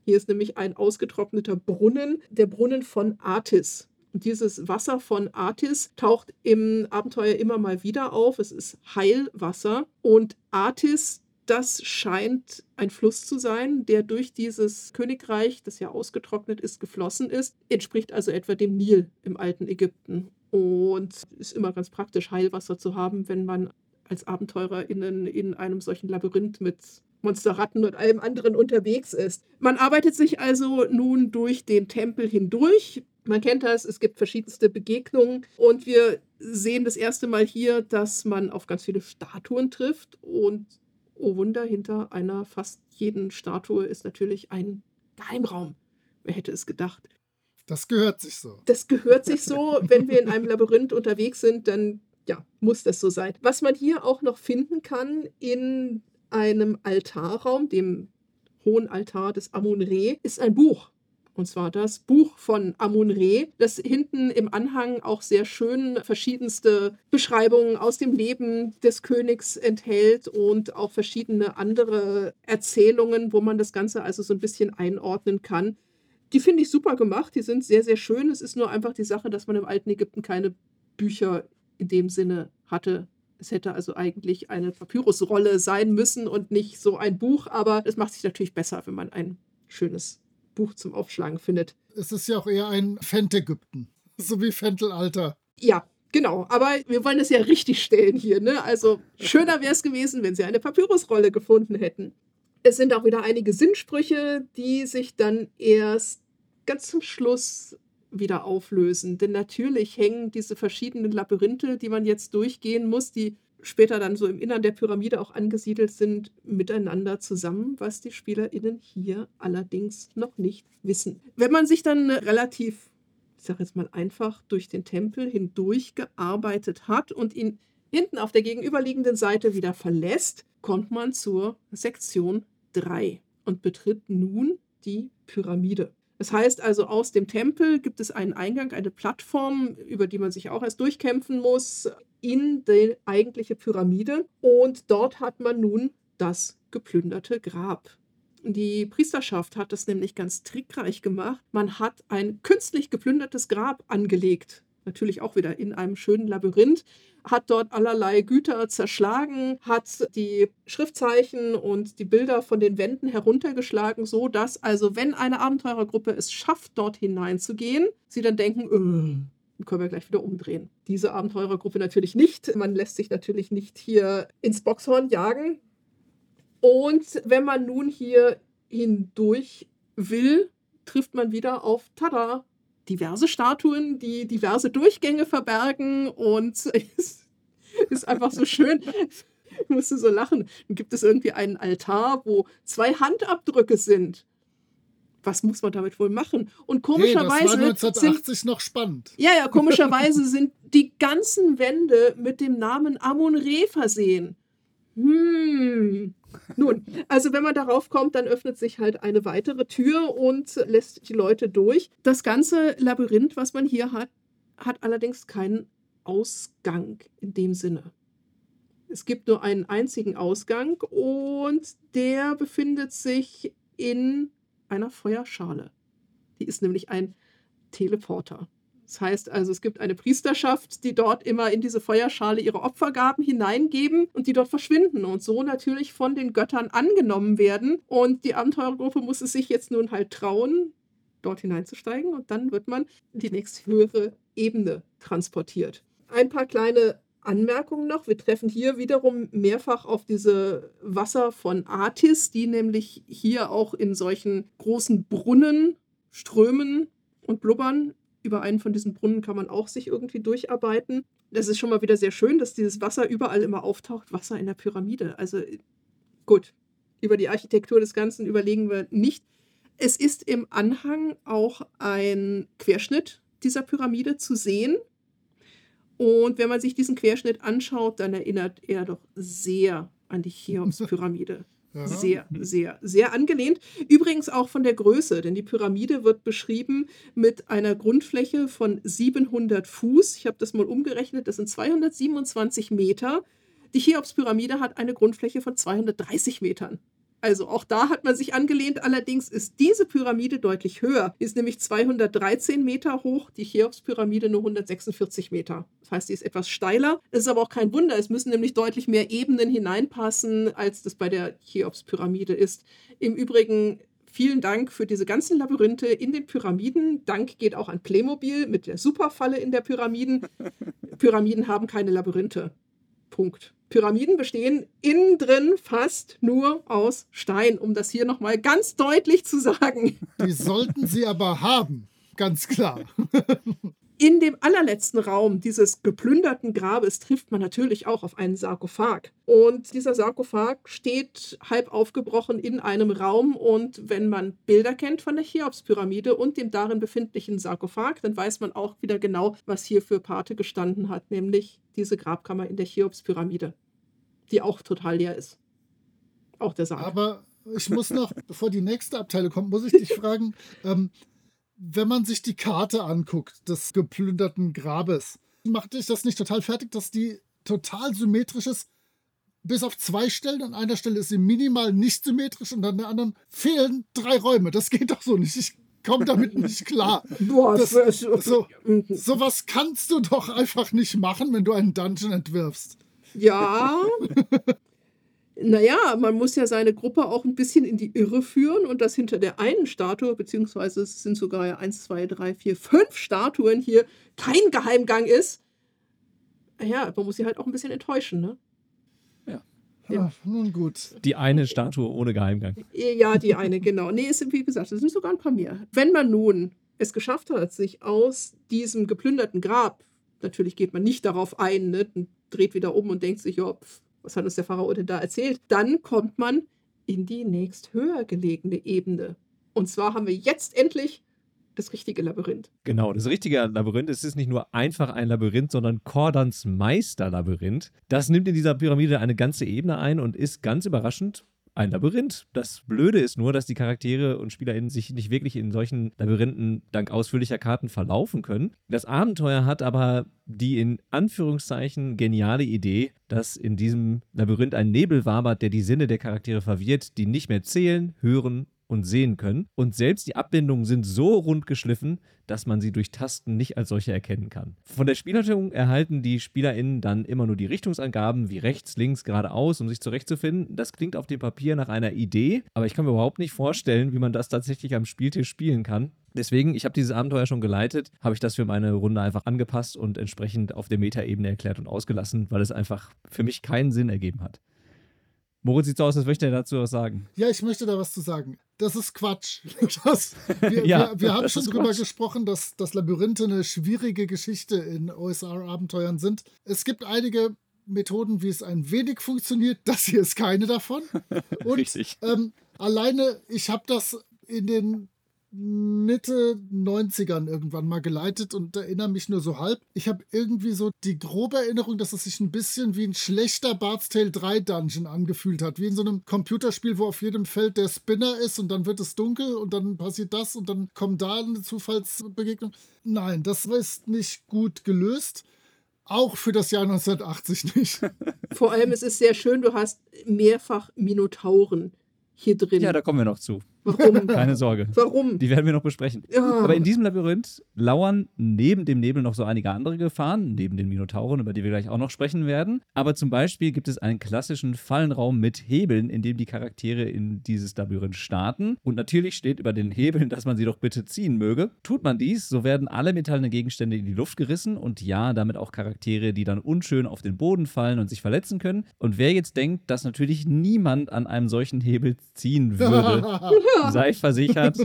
Hier ist nämlich ein ausgetrockneter Brunnen, der Brunnen von Artis. Und dieses Wasser von Artis taucht im Abenteuer immer mal wieder auf. Es ist Heilwasser. Und Artis, das scheint ein Fluss zu sein, der durch dieses Königreich, das ja ausgetrocknet ist, geflossen ist. Entspricht also etwa dem Nil im alten Ägypten. Und ist immer ganz praktisch, Heilwasser zu haben, wenn man als AbenteurerInnen in einem solchen Labyrinth mit Monsterratten und allem anderen unterwegs ist. Man arbeitet sich also nun durch den Tempel hindurch. Man kennt das, es gibt verschiedenste Begegnungen und wir sehen das erste Mal hier, dass man auf ganz viele Statuen trifft und oh Wunder, hinter einer fast jeden Statue ist natürlich ein Geheimraum. Wer hätte es gedacht? Das gehört sich so. Das gehört sich so. Wenn wir in einem Labyrinth unterwegs sind, dann ja, muss das so sein. Was man hier auch noch finden kann in einem Altarraum, dem hohen Altar des Amun-Re, ist ein Buch. Und zwar das Buch von Amun-Re, das hinten im Anhang auch sehr schön verschiedenste Beschreibungen aus dem Leben des Königs enthält und auch verschiedene andere Erzählungen, wo man das Ganze also so ein bisschen einordnen kann. Die finde ich super gemacht, die sind sehr, sehr schön. Es ist nur einfach die Sache, dass man im alten Ägypten keine Bücher in dem Sinne hatte, es hätte also eigentlich eine Papyrusrolle sein müssen und nicht so ein Buch, aber es macht sich natürlich besser, wenn man ein schönes Buch zum Aufschlagen findet. Es ist ja auch eher ein Fentägypten, so wie Fentelalter. Ja, Genau, aber wir wollen es ja richtig stellen hier. Ne? Also schöner wäre es gewesen, wenn sie eine Papyrusrolle gefunden hätten. Es sind auch wieder einige Sinnsprüche, die sich dann erst ganz zum Schluss wieder auflösen. Denn natürlich hängen diese verschiedenen Labyrinthe, die man jetzt durchgehen muss, die später dann so im Innern der Pyramide auch angesiedelt sind, miteinander zusammen, was die SpielerInnen hier allerdings noch nicht wissen. Wenn man sich dann relativ, ich sage jetzt mal einfach, durch den Tempel hindurch gearbeitet hat und ihn hinten auf der gegenüberliegenden Seite wieder verlässt, kommt man zur Sektion 3 und betritt nun die Pyramide. Das heißt also, aus dem Tempel gibt es einen Eingang, eine Plattform, über die man sich auch erst durchkämpfen muss, in die eigentliche Pyramide. Und dort hat man nun das geplünderte Grab. Die Priesterschaft hat das nämlich ganz trickreich gemacht. Man hat ein künstlich geplündertes Grab angelegt natürlich auch wieder in einem schönen Labyrinth, hat dort allerlei Güter zerschlagen, hat die Schriftzeichen und die Bilder von den Wänden heruntergeschlagen, so dass also wenn eine Abenteurergruppe es schafft, dort hineinzugehen, sie dann denken, äh, können wir gleich wieder umdrehen. Diese Abenteurergruppe natürlich nicht. Man lässt sich natürlich nicht hier ins Boxhorn jagen. Und wenn man nun hier hindurch will, trifft man wieder auf Tada, diverse Statuen, die diverse Durchgänge verbergen und es ist einfach so schön. Ich musste so lachen. Dann gibt es irgendwie einen Altar, wo zwei Handabdrücke sind. Was muss man damit wohl machen? Und komischerweise. Hey, das war 1980 sind, noch spannend. Ja, ja, komischerweise sind die ganzen Wände mit dem Namen Amun-Re versehen. Hm. Nun, also wenn man darauf kommt, dann öffnet sich halt eine weitere Tür und lässt die Leute durch. Das ganze Labyrinth, was man hier hat, hat allerdings keinen Ausgang in dem Sinne. Es gibt nur einen einzigen Ausgang und der befindet sich in einer Feuerschale. Die ist nämlich ein Teleporter. Das heißt also, es gibt eine Priesterschaft, die dort immer in diese Feuerschale ihre Opfergaben hineingeben und die dort verschwinden und so natürlich von den Göttern angenommen werden. Und die Abenteurergruppe muss es sich jetzt nun halt trauen, dort hineinzusteigen und dann wird man in die nächsthöhere Ebene transportiert. Ein paar kleine Anmerkungen noch. Wir treffen hier wiederum mehrfach auf diese Wasser von Artis, die nämlich hier auch in solchen großen Brunnen strömen und blubbern. Über einen von diesen Brunnen kann man auch sich irgendwie durcharbeiten. Das ist schon mal wieder sehr schön, dass dieses Wasser überall immer auftaucht. Wasser in der Pyramide. Also gut, über die Architektur des Ganzen überlegen wir nicht. Es ist im Anhang auch ein Querschnitt dieser Pyramide zu sehen. Und wenn man sich diesen Querschnitt anschaut, dann erinnert er doch sehr an die Cheops-Pyramide. Sehr, sehr, sehr angelehnt. Übrigens auch von der Größe, denn die Pyramide wird beschrieben mit einer Grundfläche von 700 Fuß. Ich habe das mal umgerechnet, das sind 227 Meter. Die Cheops-Pyramide hat eine Grundfläche von 230 Metern. Also auch da hat man sich angelehnt. Allerdings ist diese Pyramide deutlich höher. Ist nämlich 213 Meter hoch, die Cheops-Pyramide nur 146 Meter. Das heißt, sie ist etwas steiler. Es ist aber auch kein Wunder. Es müssen nämlich deutlich mehr Ebenen hineinpassen, als das bei der Cheops-Pyramide ist. Im Übrigen Vielen Dank für diese ganzen Labyrinthe in den Pyramiden. Dank geht auch an Playmobil mit der Superfalle in der Pyramiden. Pyramiden haben keine Labyrinthe. Punkt. Pyramiden bestehen innen drin fast nur aus Stein, um das hier nochmal ganz deutlich zu sagen. Die sollten sie aber haben, ganz klar. In dem allerletzten Raum dieses geplünderten Grabes trifft man natürlich auch auf einen Sarkophag. Und dieser Sarkophag steht halb aufgebrochen in einem Raum. Und wenn man Bilder kennt von der Cheops-Pyramide und dem darin befindlichen Sarkophag, dann weiß man auch wieder genau, was hier für Pate gestanden hat, nämlich diese Grabkammer in der Cheops-Pyramide, die auch total leer ist. Auch der Sarg. Aber ich muss noch, bevor die nächste Abteilung kommt, muss ich dich fragen, ähm, wenn man sich die Karte anguckt des geplünderten Grabes, macht dich das nicht total fertig, dass die total symmetrisch ist? Bis auf zwei Stellen. An einer Stelle ist sie minimal nicht symmetrisch und an der anderen fehlen drei Räume. Das geht doch so nicht. Ich komme damit nicht klar. Boah, das, so, sowas kannst du doch einfach nicht machen, wenn du einen Dungeon entwirfst. Ja, naja, man muss ja seine Gruppe auch ein bisschen in die Irre führen und dass hinter der einen Statue, beziehungsweise es sind sogar ja eins, zwei, drei, vier, fünf Statuen hier kein Geheimgang ist. Ja, man muss sie halt auch ein bisschen enttäuschen, ne? Ja. Ja, nun gut. Die eine Statue ohne Geheimgang. Ja, die eine, genau. Nee, es sind, wie gesagt, es sind sogar ein paar mehr. Wenn man nun es geschafft hat, sich aus diesem geplünderten Grab, natürlich geht man nicht darauf ein, ne, und dreht wieder um und denkt sich, ja, pff, was hat uns der Pharao denn da erzählt? Dann kommt man in die nächst höher gelegene Ebene. Und zwar haben wir jetzt endlich das richtige Labyrinth. Genau, das richtige Labyrinth. Es ist nicht nur einfach ein Labyrinth, sondern Cordans Meisterlabyrinth. Das nimmt in dieser Pyramide eine ganze Ebene ein und ist ganz überraschend ein Labyrinth. Das Blöde ist nur, dass die Charaktere und SpielerInnen sich nicht wirklich in solchen Labyrinthen dank ausführlicher Karten verlaufen können. Das Abenteuer hat aber die in Anführungszeichen geniale Idee, dass in diesem Labyrinth ein Nebel wabert, der die Sinne der Charaktere verwirrt, die nicht mehr zählen, hören und sehen können. Und selbst die Abbindungen sind so rund geschliffen, dass man sie durch Tasten nicht als solche erkennen kann. Von der Spielleitung erhalten die SpielerInnen dann immer nur die Richtungsangaben wie rechts, links, geradeaus, um sich zurechtzufinden. Das klingt auf dem Papier nach einer Idee, aber ich kann mir überhaupt nicht vorstellen, wie man das tatsächlich am Spieltisch spielen kann. Deswegen, ich habe dieses Abenteuer schon geleitet, habe ich das für meine Runde einfach angepasst und entsprechend auf der Metaebene erklärt und ausgelassen, weil es einfach für mich keinen Sinn ergeben hat. Moritz sieht so aus, als möchte er dazu was sagen. Ja, ich möchte da was zu sagen. Das ist Quatsch. Das, wir, ja, wir, wir haben schon drüber Quatsch. gesprochen, dass, dass Labyrinthe eine schwierige Geschichte in OSR-Abenteuern sind. Es gibt einige Methoden, wie es ein wenig funktioniert. Das hier ist keine davon. Und, Richtig. Ähm, alleine, ich habe das in den Mitte 90ern irgendwann mal geleitet und erinnere mich nur so halb. Ich habe irgendwie so die grobe Erinnerung, dass es sich ein bisschen wie ein schlechter Bart's Tale 3 Dungeon angefühlt hat. Wie in so einem Computerspiel, wo auf jedem Feld der Spinner ist und dann wird es dunkel und dann passiert das und dann kommt da eine Zufallsbegegnung. Nein, das ist nicht gut gelöst. Auch für das Jahr 1980 nicht. Vor allem, es ist sehr schön, du hast mehrfach Minotauren hier drin. Ja, da kommen wir noch zu. Warum? Keine Sorge. Warum? Die werden wir noch besprechen. Ja. Aber in diesem Labyrinth lauern neben dem Nebel noch so einige andere Gefahren, neben den Minotauren, über die wir gleich auch noch sprechen werden. Aber zum Beispiel gibt es einen klassischen Fallenraum mit Hebeln, in dem die Charaktere in dieses Labyrinth starten. Und natürlich steht über den Hebeln, dass man sie doch bitte ziehen möge. Tut man dies, so werden alle metallenen Gegenstände in die Luft gerissen und ja, damit auch Charaktere, die dann unschön auf den Boden fallen und sich verletzen können. Und wer jetzt denkt, dass natürlich niemand an einem solchen Hebel ziehen würde, sei versichert,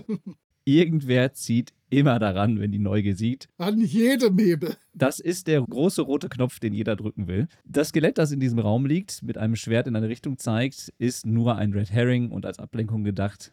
irgendwer zieht immer daran, wenn die Neugier sieht. An jedem Hebel. Das ist der große rote Knopf, den jeder drücken will. Das Skelett, das in diesem Raum liegt, mit einem Schwert in eine Richtung zeigt, ist nur ein Red Herring und als Ablenkung gedacht.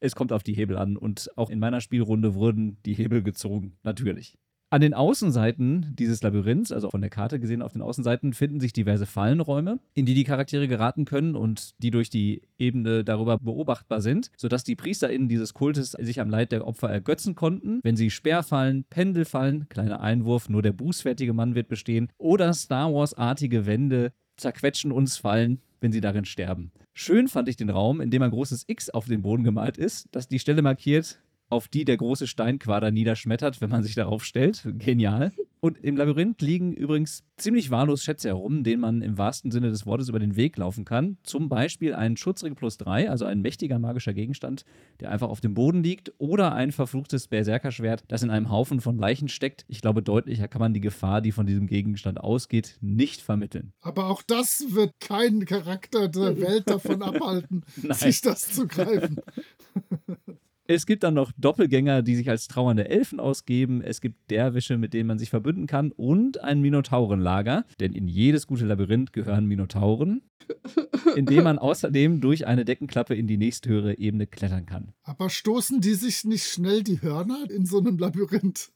Es kommt auf die Hebel an und auch in meiner Spielrunde wurden die Hebel gezogen, natürlich. An den Außenseiten dieses Labyrinths, also von der Karte gesehen auf den Außenseiten, finden sich diverse Fallenräume, in die die Charaktere geraten können und die durch die Ebene darüber beobachtbar sind, sodass die PriesterInnen dieses Kultes sich am Leid der Opfer ergötzen konnten, wenn sie Speerfallen, Pendelfallen, kleiner Einwurf, nur der bußfertige Mann wird bestehen, oder Star Wars-artige Wände zerquetschen uns fallen, wenn sie darin sterben. Schön fand ich den Raum, in dem ein großes X auf dem Boden gemalt ist, das die Stelle markiert, auf die der große Steinquader niederschmettert, wenn man sich darauf stellt. Genial. Und im Labyrinth liegen übrigens ziemlich wahllos Schätze herum, denen man im wahrsten Sinne des Wortes über den Weg laufen kann. Zum Beispiel ein Schutzring plus 3, also ein mächtiger magischer Gegenstand, der einfach auf dem Boden liegt, oder ein verfluchtes Berserkerschwert, das in einem Haufen von Leichen steckt. Ich glaube, deutlicher kann man die Gefahr, die von diesem Gegenstand ausgeht, nicht vermitteln. Aber auch das wird keinen Charakter der Welt davon abhalten, sich das zu greifen. Es gibt dann noch Doppelgänger, die sich als trauernde Elfen ausgeben. Es gibt Derwische, mit denen man sich verbünden kann. Und ein Minotaurenlager. Denn in jedes gute Labyrinth gehören Minotauren. in dem man außerdem durch eine Deckenklappe in die nächsthöhere Ebene klettern kann. Aber stoßen die sich nicht schnell die Hörner in so einem Labyrinth?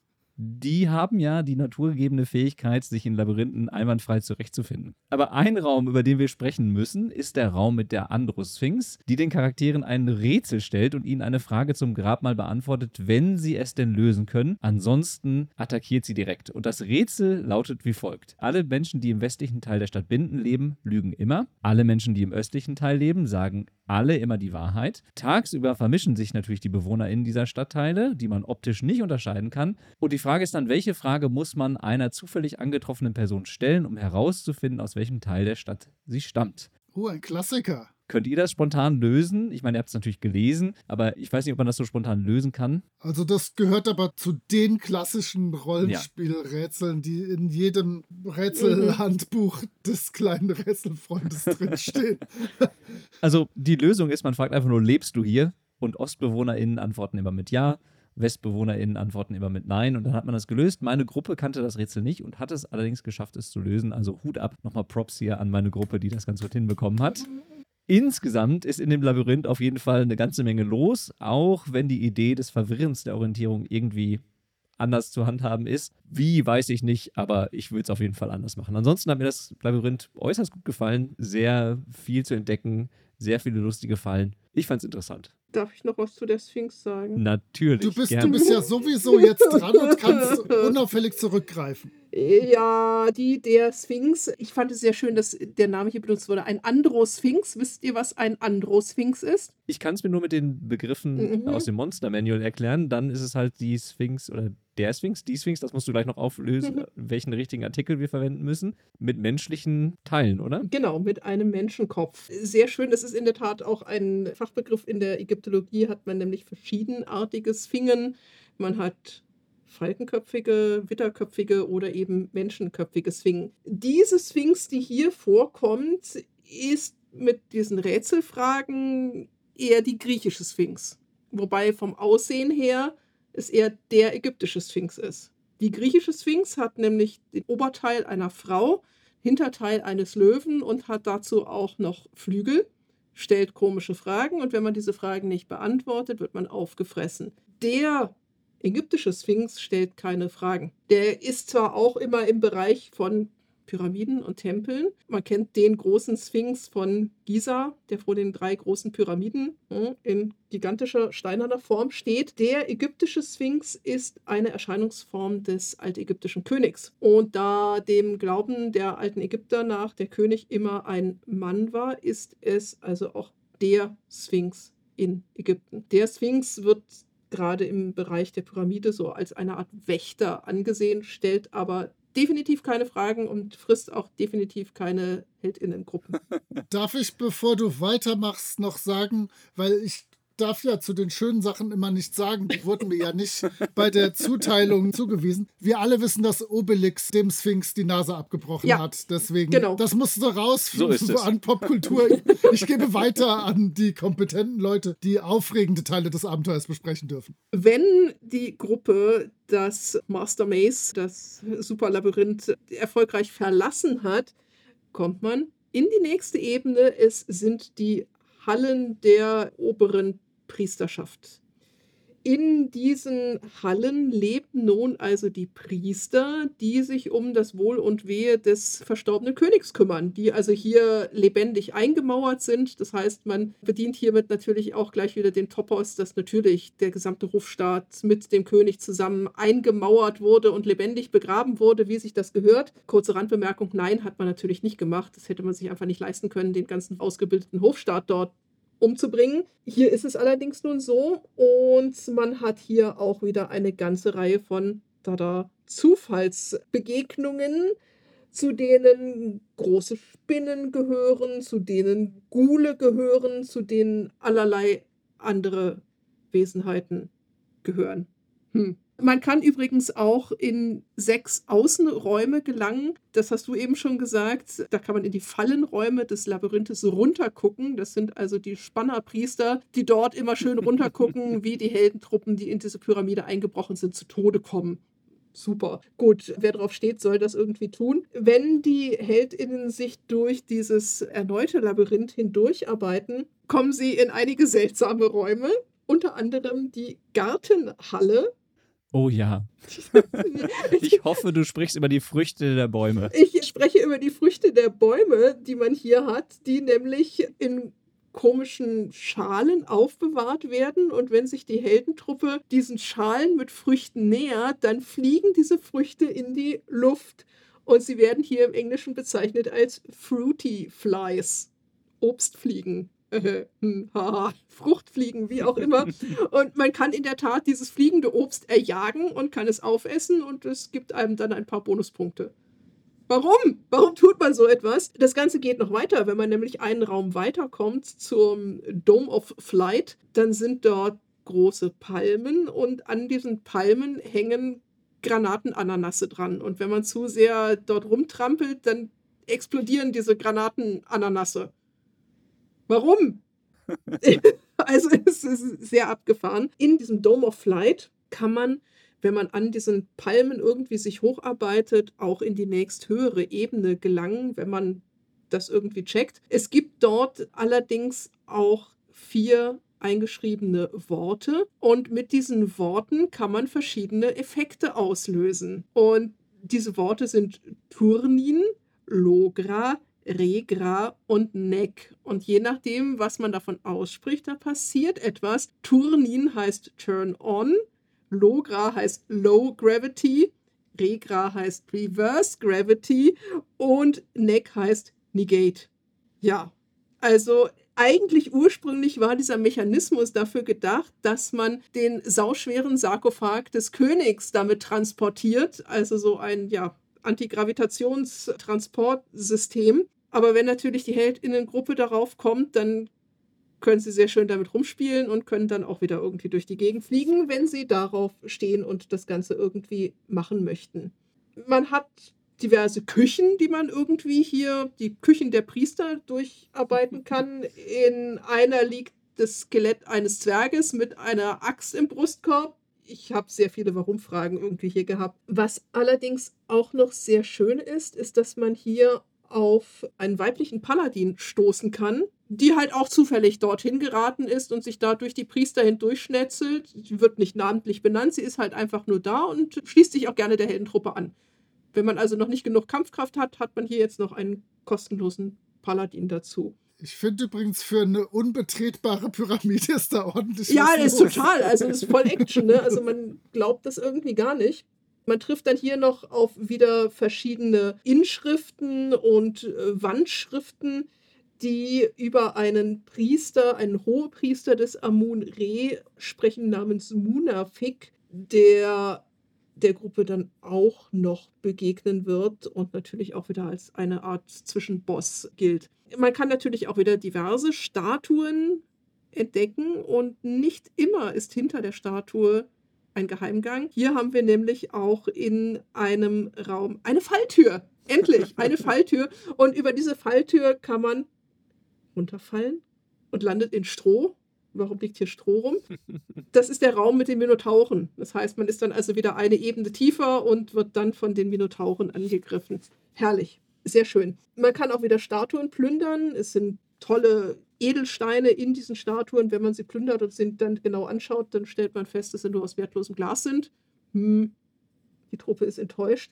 Die haben ja die naturgegebene Fähigkeit, sich in Labyrinthen einwandfrei zurechtzufinden. Aber ein Raum, über den wir sprechen müssen, ist der Raum mit der Androsphinx, die den Charakteren ein Rätsel stellt und ihnen eine Frage zum Grabmal beantwortet, wenn sie es denn lösen können. Ansonsten attackiert sie direkt. Und das Rätsel lautet wie folgt. Alle Menschen, die im westlichen Teil der Stadt Binden leben, lügen immer. Alle Menschen, die im östlichen Teil leben, sagen alle immer die Wahrheit. Tagsüber vermischen sich natürlich die BewohnerInnen dieser Stadtteile, die man optisch nicht unterscheiden kann. Und die Frage ist dann, welche Frage muss man einer zufällig angetroffenen Person stellen, um herauszufinden, aus welchem Teil der Stadt sie stammt? Oh, ein Klassiker. Könnt ihr das spontan lösen? Ich meine, ihr habt es natürlich gelesen, aber ich weiß nicht, ob man das so spontan lösen kann. Also das gehört aber zu den klassischen Rollenspielrätseln, die in jedem Rätselhandbuch des kleinen Rätselfreundes drinstehen. Also die Lösung ist, man fragt einfach nur, lebst du hier? Und OstbewohnerInnen antworten immer mit Ja. WestbewohnerInnen antworten immer mit Nein und dann hat man das gelöst. Meine Gruppe kannte das Rätsel nicht und hat es allerdings geschafft, es zu lösen. Also Hut ab, nochmal Props hier an meine Gruppe, die das ganz gut hinbekommen hat. Insgesamt ist in dem Labyrinth auf jeden Fall eine ganze Menge los, auch wenn die Idee des Verwirrens der Orientierung irgendwie anders zu handhaben ist. Wie, weiß ich nicht, aber ich würde es auf jeden Fall anders machen. Ansonsten hat mir das Labyrinth äußerst gut gefallen. Sehr viel zu entdecken, sehr viele lustige Fallen. Ich fand es interessant. Darf ich noch was zu der Sphinx sagen? Natürlich. Du bist, du bist ja sowieso jetzt dran und kannst unauffällig zurückgreifen. Ja, die der Sphinx. Ich fand es sehr schön, dass der Name hier benutzt wurde. Ein Androsphinx. Wisst ihr, was ein Androsphinx ist? Ich kann es mir nur mit den Begriffen Mhm. aus dem Monster Manual erklären. Dann ist es halt die Sphinx oder der Sphinx, die Sphinx. Das musst du gleich noch auflösen, Mhm. welchen richtigen Artikel wir verwenden müssen. Mit menschlichen Teilen, oder? Genau, mit einem Menschenkopf. Sehr schön, das ist in der Tat auch ein Fachbegriff in der Ägyptologie, hat man nämlich verschiedenartige Sphingen. Man hat falkenköpfige, witterköpfige oder eben menschenköpfige Sphingen. Diese Sphinx, die hier vorkommt, ist mit diesen Rätselfragen eher die griechische Sphinx. Wobei vom Aussehen her es eher der ägyptische Sphinx ist. Die griechische Sphinx hat nämlich den Oberteil einer Frau, Hinterteil eines Löwen und hat dazu auch noch Flügel. stellt komische Fragen und wenn man diese Fragen nicht beantwortet, wird man aufgefressen. Der ägyptische Sphinx stellt keine Fragen. Der ist zwar auch immer im Bereich von Pyramiden und Tempeln. Man kennt den großen Sphinx von Giza, der vor den drei großen Pyramiden hm, in gigantischer steinerner Form steht. Der ägyptische Sphinx ist eine Erscheinungsform des altägyptischen Königs. Und da dem Glauben der alten Ägypter nach der König immer ein Mann war, ist es also auch der Sphinx in Ägypten. Der Sphinx wird gerade im Bereich der Pyramide so als eine Art Wächter angesehen, stellt aber definitiv keine Fragen und frisst auch definitiv keine Heldinnengruppen. Darf ich, bevor du weitermachst, noch sagen, weil ich darf ja zu den schönen Sachen immer nichts sagen. Die wurden mir ja nicht bei der Zuteilung zugewiesen. Wir alle wissen, dass Obelix dem Sphinx die Nase abgebrochen ja, hat. Deswegen, genau. das musste raus so an Popkultur. Ich, ich gebe weiter an die kompetenten Leute, die aufregende Teile des Abenteuers besprechen dürfen. Wenn die Gruppe das Master Maze, das Superlabyrinth, erfolgreich verlassen hat, kommt man in die nächste Ebene. Es sind die Hallen der oberen Priesterschaft. In diesen Hallen lebten nun also die Priester, die sich um das Wohl und Wehe des verstorbenen Königs kümmern, die also hier lebendig eingemauert sind. Das heißt, man bedient hiermit natürlich auch gleich wieder den Topos, dass natürlich der gesamte Hofstaat mit dem König zusammen eingemauert wurde und lebendig begraben wurde, wie sich das gehört. Kurze Randbemerkung, nein, hat man natürlich nicht gemacht. Das hätte man sich einfach nicht leisten können, den ganzen ausgebildeten Hofstaat dort umzubringen. Hier ist es allerdings nun so und man hat hier auch wieder eine ganze Reihe von tada, Zufallsbegegnungen, zu denen große Spinnen gehören, zu denen Gule gehören, zu denen allerlei andere Wesenheiten gehören. Hm. Man kann übrigens auch in sechs Außenräume gelangen. Das hast du eben schon gesagt. Da kann man in die Fallenräume des Labyrinthes runtergucken. Das sind also die Spannerpriester, die dort immer schön runtergucken, wie die Heldentruppen, die in diese Pyramide eingebrochen sind, zu Tode kommen. Super. Gut, wer drauf steht, soll das irgendwie tun. Wenn die HeldInnen sich durch dieses erneute Labyrinth hindurcharbeiten, kommen sie in einige seltsame Räume. Unter anderem die Gartenhalle, Oh ja. ich hoffe, du sprichst über die Früchte der Bäume. Ich spreche über die Früchte der Bäume, die man hier hat, die nämlich in komischen Schalen aufbewahrt werden und wenn sich die Heldentruppe diesen Schalen mit Früchten nähert, dann fliegen diese Früchte in die Luft und sie werden hier im Englischen bezeichnet als Fruity Flies, Obstfliegen. Hm, Fruchtfliegen, wie auch immer. Und man kann in der Tat dieses fliegende Obst erjagen und kann es aufessen und es gibt einem dann ein paar Bonuspunkte. Warum? Warum tut man so etwas? Das Ganze geht noch weiter. Wenn man nämlich einen Raum weiterkommt zum Dome of Flight, dann sind dort große Palmen und an diesen Palmen hängen Granatenananasse dran. Und wenn man zu sehr dort rumtrampelt, dann explodieren diese Granatenananasse. Warum? also es ist sehr abgefahren. In diesem Dome of Flight kann man, wenn man an diesen Palmen irgendwie sich hocharbeitet, auch in die nächsthöhere Ebene gelangen, wenn man das irgendwie checkt. Es gibt dort allerdings auch vier eingeschriebene Worte und mit diesen Worten kann man verschiedene Effekte auslösen. Und diese Worte sind Turnin, Logra, Regra und Neck. Und je nachdem, was man davon ausspricht, da passiert etwas. Turnin heißt Turn On, Logra heißt Low Gravity, Regra heißt Reverse Gravity und Neck heißt Negate. Ja, also eigentlich ursprünglich war dieser Mechanismus dafür gedacht, dass man den sauschweren Sarkophag des Königs damit transportiert, also so ein ja, Antigravitationstransportsystem. Aber wenn natürlich die Heldinnengruppe darauf kommt, dann können sie sehr schön damit rumspielen und können dann auch wieder irgendwie durch die Gegend fliegen, wenn sie darauf stehen und das Ganze irgendwie machen möchten. Man hat diverse Küchen, die man irgendwie hier, die Küchen der Priester durcharbeiten kann. In einer liegt das Skelett eines Zwerges mit einer Axt im Brustkorb. Ich habe sehr viele Warum-Fragen irgendwie hier gehabt. Was allerdings auch noch sehr schön ist, ist, dass man hier auf einen weiblichen Paladin stoßen kann, die halt auch zufällig dorthin geraten ist und sich da durch die Priester hindurchschnetzelt. Sie wird nicht namentlich benannt, sie ist halt einfach nur da und schließt sich auch gerne der Heldentruppe an. Wenn man also noch nicht genug Kampfkraft hat, hat man hier jetzt noch einen kostenlosen Paladin dazu. Ich finde übrigens, für eine unbetretbare Pyramide ist da ordentlich. Ja, das ist total. Also, das ist voll Action. Ne? Also, man glaubt das irgendwie gar nicht. Man trifft dann hier noch auf wieder verschiedene Inschriften und äh, Wandschriften, die über einen Priester, einen Hohepriester des Amun-Re sprechen, namens Munafik, der der Gruppe dann auch noch begegnen wird und natürlich auch wieder als eine Art Zwischenboss gilt. Man kann natürlich auch wieder diverse Statuen entdecken und nicht immer ist hinter der Statue ein Geheimgang. Hier haben wir nämlich auch in einem Raum eine Falltür. Endlich eine Falltür. Und über diese Falltür kann man runterfallen und landet in Stroh. Warum liegt hier Stroh rum? Das ist der Raum mit den Minotauren. Das heißt, man ist dann also wieder eine Ebene tiefer und wird dann von den Minotauren angegriffen. Herrlich, sehr schön. Man kann auch wieder Statuen plündern. Es sind tolle Edelsteine in diesen Statuen. Wenn man sie plündert und sie dann genau anschaut, dann stellt man fest, dass sie nur aus wertlosem Glas sind. Hm, die Truppe ist enttäuscht.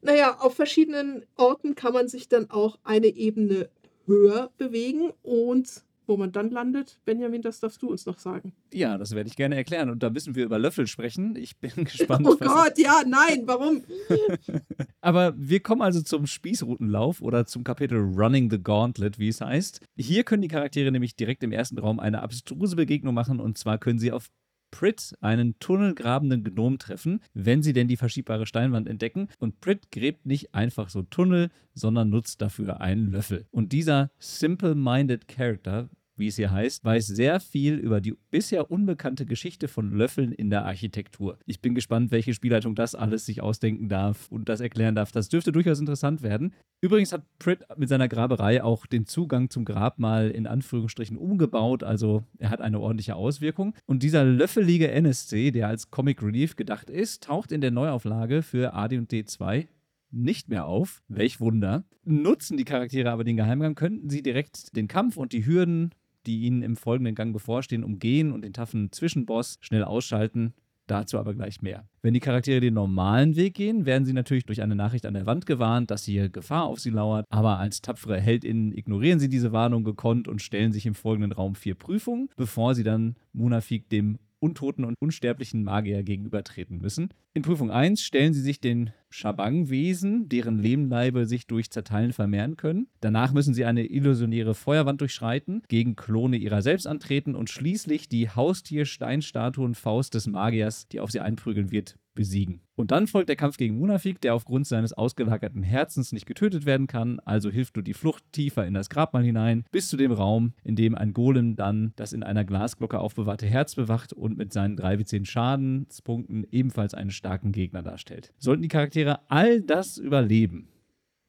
Naja, auf verschiedenen Orten kann man sich dann auch eine Ebene höher bewegen und wo man dann landet, Benjamin, das darfst du uns noch sagen. Ja, das werde ich gerne erklären. Und da müssen wir über Löffel sprechen. Ich bin gespannt. Oh Gott, ja, nein, warum? Aber wir kommen also zum Spießrutenlauf oder zum Kapitel Running the Gauntlet, wie es heißt. Hier können die Charaktere nämlich direkt im ersten Raum eine abstruse Begegnung machen und zwar können sie auf Prit einen tunnelgrabenden Gnom treffen, wenn sie denn die verschiebbare Steinwand entdecken. Und Prit gräbt nicht einfach so Tunnel, sondern nutzt dafür einen Löffel. Und dieser simple-minded Character wie es hier heißt, weiß sehr viel über die bisher unbekannte Geschichte von Löffeln in der Architektur. Ich bin gespannt, welche Spielleitung das alles sich ausdenken darf und das erklären darf. Das dürfte durchaus interessant werden. Übrigens hat Pritt mit seiner Graberei auch den Zugang zum Grabmal in Anführungsstrichen umgebaut, also er hat eine ordentliche Auswirkung. Und dieser löffelige NSC, der als Comic Relief gedacht ist, taucht in der Neuauflage für AD&D 2 nicht mehr auf. Welch Wunder. Nutzen die Charaktere aber den Geheimgang, könnten sie direkt den Kampf und die Hürden, die ihnen im folgenden Gang bevorstehen, umgehen und den taffen Zwischenboss schnell ausschalten. Dazu aber gleich mehr. Wenn die Charaktere den normalen Weg gehen, werden sie natürlich durch eine Nachricht an der Wand gewarnt, dass hier Gefahr auf sie lauert. Aber als tapfere HeldInnen ignorieren sie diese Warnung gekonnt und stellen sich im folgenden Raum vier Prüfungen, bevor sie dann Munafik dem untoten und unsterblichen Magier gegenübertreten müssen. In Prüfung 1 stellen sie sich den Shabang-Wesen, deren Lehmleibe sich durch Zerteilen vermehren können. Danach müssen sie eine illusionäre Feuerwand durchschreiten, gegen Klone ihrer selbst antreten und schließlich die Haustier-Steinstatuen-Faust des Magiers, die auf sie einprügeln wird, besiegen. Und dann folgt der Kampf gegen Munafik, der aufgrund seines ausgelagerten Herzens nicht getötet werden kann, also hilft nur die Flucht tiefer in das Grabmal hinein, bis zu dem Raum, in dem ein Golem dann das in einer Glasglocke aufbewahrte Herz bewacht und mit seinen 3 bis 10 Schadenspunkten ebenfalls einen starken Gegner darstellt. Sollten die Charaktere all das überleben,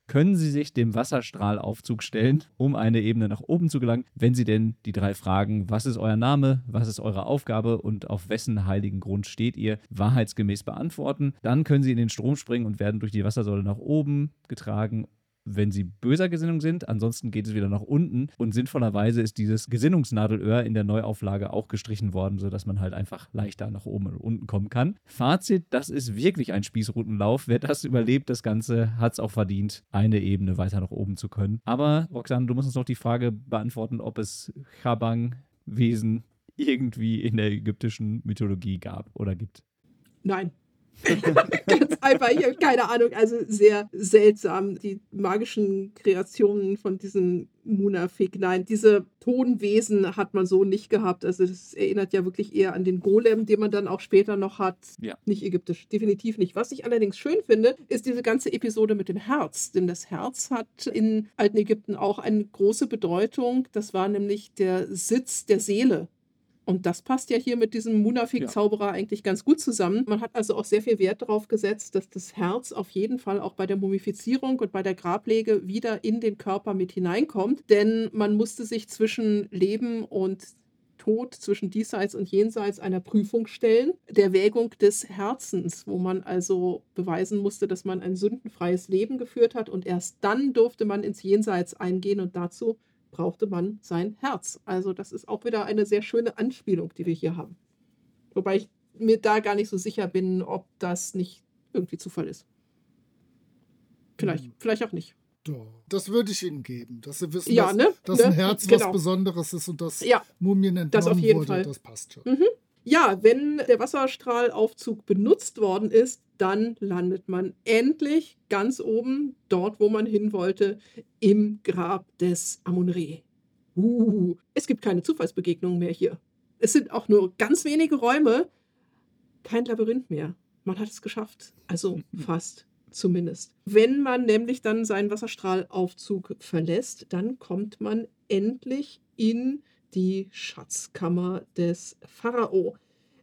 können sie sich dem Wasserstrahlaufzug stellen, um eine Ebene nach oben zu gelangen, wenn sie denn die drei Fragen, was ist euer Name, was ist eure Aufgabe und auf wessen heiligen Grund steht ihr, wahrheitsgemäß beantworten. Dann können sie in den Strom springen und werden durch die Wassersäule nach oben getragen wenn sie böser Gesinnung sind. Ansonsten geht es wieder nach unten. Und sinnvollerweise ist dieses Gesinnungsnadelöhr in der Neuauflage auch gestrichen worden, sodass man halt einfach leichter nach oben und unten kommen kann. Fazit: Das ist wirklich ein Spießrutenlauf. Wer das überlebt, das Ganze, hat es auch verdient, eine Ebene weiter nach oben zu können. Aber, Roxanne, du musst uns noch die Frage beantworten, ob es Chabang-Wesen irgendwie in der ägyptischen Mythologie gab oder gibt. Nein. Ganz einfach, ich habe keine Ahnung. Also sehr seltsam. Die magischen Kreationen von diesem Munafik. Nein, diese Tonwesen hat man so nicht gehabt. Also das erinnert ja wirklich eher an den Golem, den man dann auch später noch hat. Ja. Nicht ägyptisch, definitiv nicht. Was ich allerdings schön finde, ist diese ganze Episode mit dem Herz. Denn das Herz hat in alten Ägypten auch eine große Bedeutung. Das war nämlich der Sitz der Seele. Und das passt ja hier mit diesem Munafik-Zauberer eigentlich ganz gut zusammen. Man hat also auch sehr viel Wert darauf gesetzt, dass das Herz auf jeden Fall auch bei der Mumifizierung und bei der Grablege wieder in den Körper mit hineinkommt. Denn man musste sich zwischen Leben und Tod, zwischen diesseits und jenseits einer Prüfung stellen, der Wägung des Herzens, wo man also beweisen musste, dass man ein sündenfreies Leben geführt hat und erst dann durfte man ins Jenseits eingehen und dazu brauchte man sein Herz. Also das ist auch wieder eine sehr schöne Anspielung, die wir hier haben. Wobei ich mir da gar nicht so sicher bin, ob das nicht irgendwie Zufall ist. Vielleicht, hm. vielleicht auch nicht. Doch, das würde ich Ihnen geben, dass Sie wissen, ja, dass, ne? dass ne? ein Herz genau. was Besonderes ist und dass ja, Mumien entnommen das auf jeden wurde. Fall. Das passt schon. Mhm. Ja, wenn der Wasserstrahlaufzug benutzt worden ist, dann landet man endlich ganz oben, dort, wo man hin wollte, im Grab des Amun-Re. Uh, es gibt keine Zufallsbegegnungen mehr hier. Es sind auch nur ganz wenige Räume, kein Labyrinth mehr. Man hat es geschafft. Also fast zumindest. Wenn man nämlich dann seinen Wasserstrahlaufzug verlässt, dann kommt man endlich in die Schatzkammer des Pharao.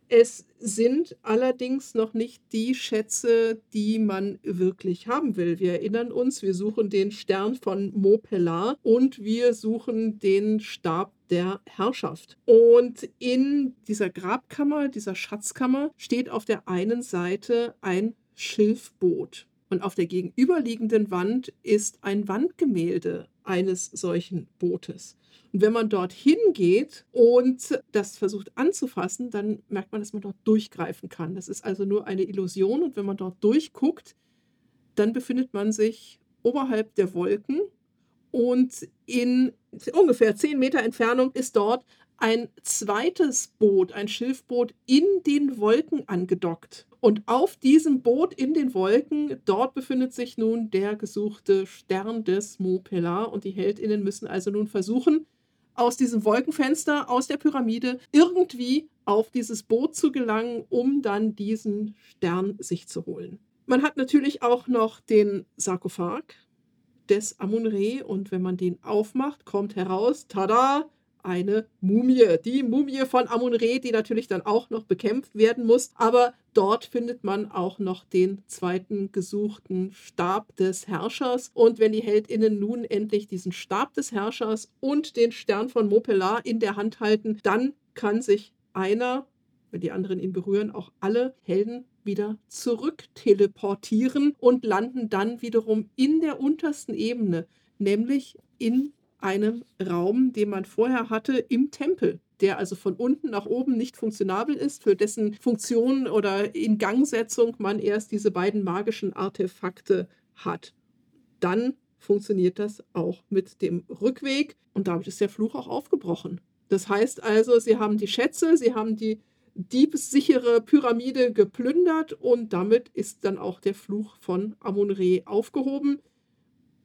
Es sind allerdings noch nicht die Schätze, die man wirklich haben will. Wir erinnern uns, wir suchen den Stern von Mopellar und wir suchen den Stab der Herrschaft. Und in dieser Grabkammer, dieser Schatzkammer, steht auf der einen Seite ein Schilfboot. Und auf der gegenüberliegenden Wand ist ein Wandgemälde eines solchen Bootes. Und wenn man dorthin geht und das versucht anzufassen, dann merkt man, dass man dort durchgreifen kann. Das ist also nur eine Illusion. Und wenn man dort durchguckt, dann befindet man sich oberhalb der Wolken und in ungefähr 10 Meter Entfernung ist dort ein zweites Boot, ein Schilfboot in den Wolken angedockt. Und auf diesem Boot in den Wolken, dort befindet sich nun der gesuchte Stern des Mopellar. Und die Heldinnen müssen also nun versuchen, aus diesem Wolkenfenster, aus der Pyramide, irgendwie auf dieses Boot zu gelangen, um dann diesen Stern sich zu holen. Man hat natürlich auch noch den Sarkophag des Amun-Re und wenn man den aufmacht, kommt heraus, tada, eine Mumie. Die Mumie von Amun-Re, die natürlich dann auch noch bekämpft werden muss. Aber dort findet man auch noch den zweiten gesuchten Stab des Herrschers. Und wenn die Heldinnen nun endlich diesen Stab des Herrschers und den Stern von Mopellar in der Hand halten, dann kann sich einer, wenn die anderen ihn berühren, auch alle Helden wieder zurück teleportieren und landen dann wiederum in der untersten Ebene, nämlich in einem Raum, den man vorher hatte im Tempel, der also von unten nach oben nicht funktionabel ist, für dessen Funktion oder Ingangsetzung man erst diese beiden magischen Artefakte hat. Dann funktioniert das auch mit dem Rückweg und damit ist der Fluch auch aufgebrochen. Das heißt also, sie haben die Schätze, sie haben die diebessichere Pyramide geplündert und damit ist dann auch der Fluch von Amun-Re aufgehoben.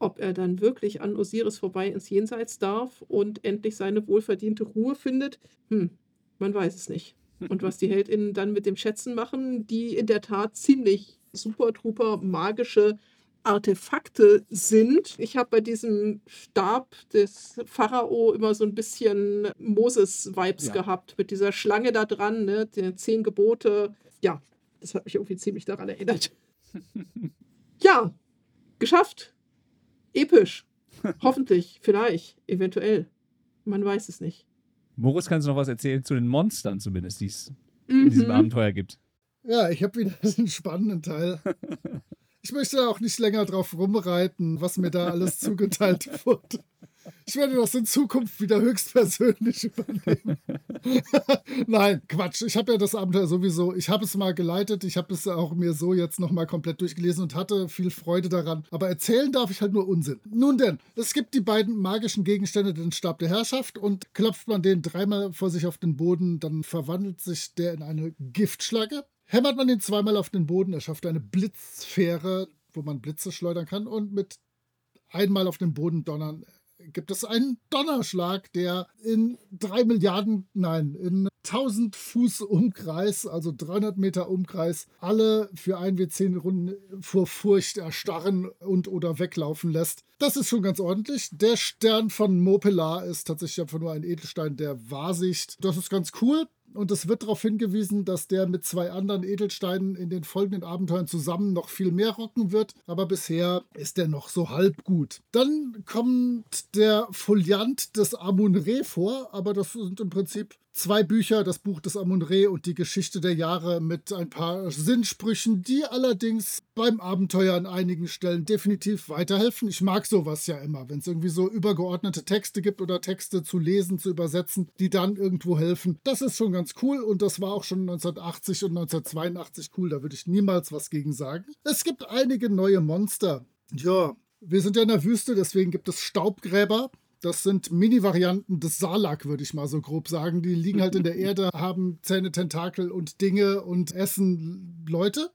Ob er dann wirklich an Osiris vorbei ins Jenseits darf und endlich seine wohlverdiente Ruhe findet, hm, man weiß es nicht. Und was die HeldInnen dann mit dem Schätzen machen, die in der Tat ziemlich super truper magische Artefakte sind. Ich habe bei diesem Stab des Pharao immer so ein bisschen Moses-Vibes ja. gehabt, mit dieser Schlange da dran, ne, die zehn Gebote. Ja, das hat mich irgendwie ziemlich daran erinnert. ja, geschafft episch. Hoffentlich, vielleicht, eventuell. Man weiß es nicht. Moritz, kannst du noch was erzählen zu den Monstern zumindest, die es mhm. in diesem mhm. Abenteuer gibt? Ja, ich habe wieder einen spannenden Teil. Ich möchte auch nicht länger drauf rumreiten, was mir da alles zugeteilt wurde. Ich werde das in Zukunft wieder höchstpersönlich übernehmen. Nein, Quatsch. Ich habe ja das Abenteuer sowieso, ich habe es mal geleitet, ich habe es auch mir so jetzt nochmal komplett durchgelesen und hatte viel Freude daran. Aber erzählen darf ich halt nur Unsinn. Nun denn, es gibt die beiden magischen Gegenstände, den Stab der Herrschaft und klopft man den dreimal vor sich auf den Boden, dann verwandelt sich der in eine Giftschlange. Hämmert man ihn zweimal auf den Boden, erschafft eine Blitzsphäre, wo man Blitze schleudern kann und mit einmal auf den Boden donnern gibt es einen Donnerschlag, der in drei Milliarden, nein, in 1000 Fuß Umkreis, also 300 Meter Umkreis, alle für ein wie zehn Runden vor Furcht erstarren und oder weglaufen lässt. Das ist schon ganz ordentlich. Der Stern von Mopelar ist tatsächlich einfach nur ein Edelstein der Wahrsicht. Das ist ganz cool. Und es wird darauf hingewiesen, dass der mit zwei anderen Edelsteinen in den folgenden Abenteuern zusammen noch viel mehr rocken wird. Aber bisher ist der noch so halb gut. Dann kommt der Foliant des Amun-Re vor, aber das sind im Prinzip zwei Bücher, das Buch des Amun-Re und die Geschichte der Jahre mit ein paar Sinnsprüchen, die allerdings beim Abenteuer an einigen Stellen definitiv weiterhelfen. Ich mag sowas ja immer, wenn es irgendwie so übergeordnete Texte gibt oder Texte zu lesen, zu übersetzen, die dann irgendwo helfen. Das ist schon ganz cool und das war auch schon 1980 und 1982 cool, da würde ich niemals was gegen sagen. Es gibt einige neue Monster. Ja, wir sind ja in der Wüste, deswegen gibt es Staubgräber. Das sind Mini-Varianten des Salak, würde ich mal so grob sagen. Die liegen halt in der Erde, haben Zähne, Tentakel und Dinge und essen Leute.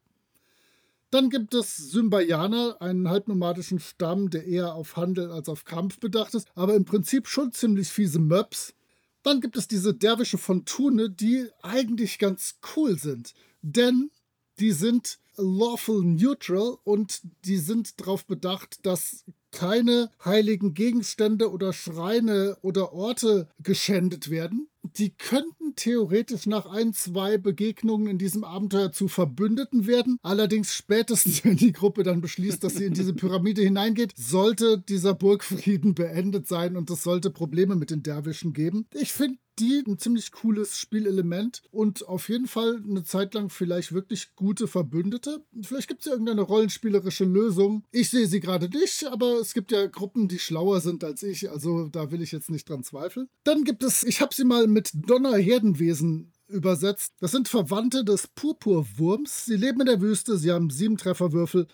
Dann gibt es Symbayaner, einen halbnomadischen Stamm, der eher auf Handel als auf Kampf bedacht ist, aber im Prinzip schon ziemlich fiese Möps. Dann gibt es diese Derwische von Thune, die eigentlich ganz cool sind. Denn die sind lawful neutral und die sind darauf bedacht, dass keine heiligen Gegenstände oder Schreine oder Orte geschändet werden. Die könnten theoretisch nach ein, zwei Begegnungen in diesem Abenteuer zu Verbündeten werden. Allerdings spätestens, wenn die Gruppe dann beschließt, dass sie in diese Pyramide hineingeht, sollte dieser Burgfrieden beendet sein und es sollte Probleme mit den Derwischen geben. Ich finde die ein ziemlich cooles Spielelement und auf jeden Fall eine Zeit lang vielleicht wirklich gute Verbündete. Vielleicht gibt es ja irgendeine rollenspielerische Lösung. Ich sehe sie gerade nicht, aber es gibt ja Gruppen, die schlauer sind als ich, also da will ich jetzt nicht dran zweifeln. Dann gibt es, ich habe sie mal mit Donnerherdenwesen übersetzt. Das sind Verwandte des Purpurwurms. Sie leben in der Wüste, sie haben sieben Trefferwürfel,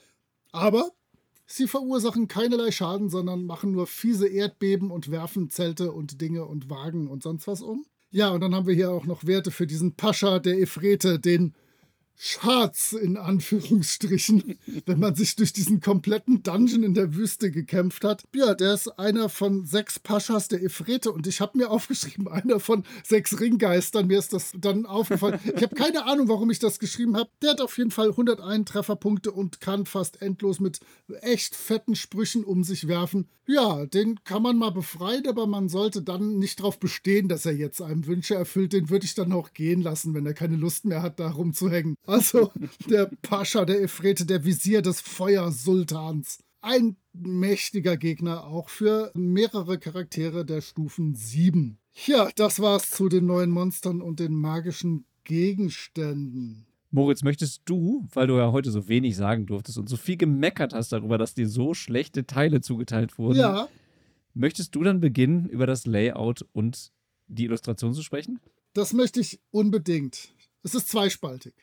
aber Sie verursachen keinerlei Schaden, sondern machen nur fiese Erdbeben und werfen Zelte und Dinge und Wagen und sonst was um. Ja, und dann haben wir hier auch noch Werte für diesen Pascha der Efrete, den Schatz in Anführungsstrichen, wenn man sich durch diesen kompletten Dungeon in der Wüste gekämpft hat. Ja, der ist einer von sechs Paschas der Efrete und ich habe mir aufgeschrieben, einer von sechs Ringgeistern. Mir ist das dann aufgefallen. Ich habe keine Ahnung, warum ich das geschrieben habe. Der hat auf jeden Fall 101 Trefferpunkte und kann fast endlos mit echt fetten Sprüchen um sich werfen. Ja, den kann man mal befreien, aber man sollte dann nicht darauf bestehen, dass er jetzt einem Wünsche erfüllt. Den würde ich dann auch gehen lassen, wenn er keine Lust mehr hat, da rumzuhängen. Also der Pascha, der Efrete, der Visier des Feuersultans. Ein mächtiger Gegner, auch für mehrere Charaktere der Stufen 7. Ja, das war's zu den neuen Monstern und den magischen Gegenständen. Moritz, möchtest du, weil du ja heute so wenig sagen durftest und so viel gemeckert hast darüber, dass dir so schlechte Teile zugeteilt wurden, ja. möchtest du dann beginnen, über das Layout und die Illustration zu sprechen? Das möchte ich unbedingt. Es ist zweispaltig.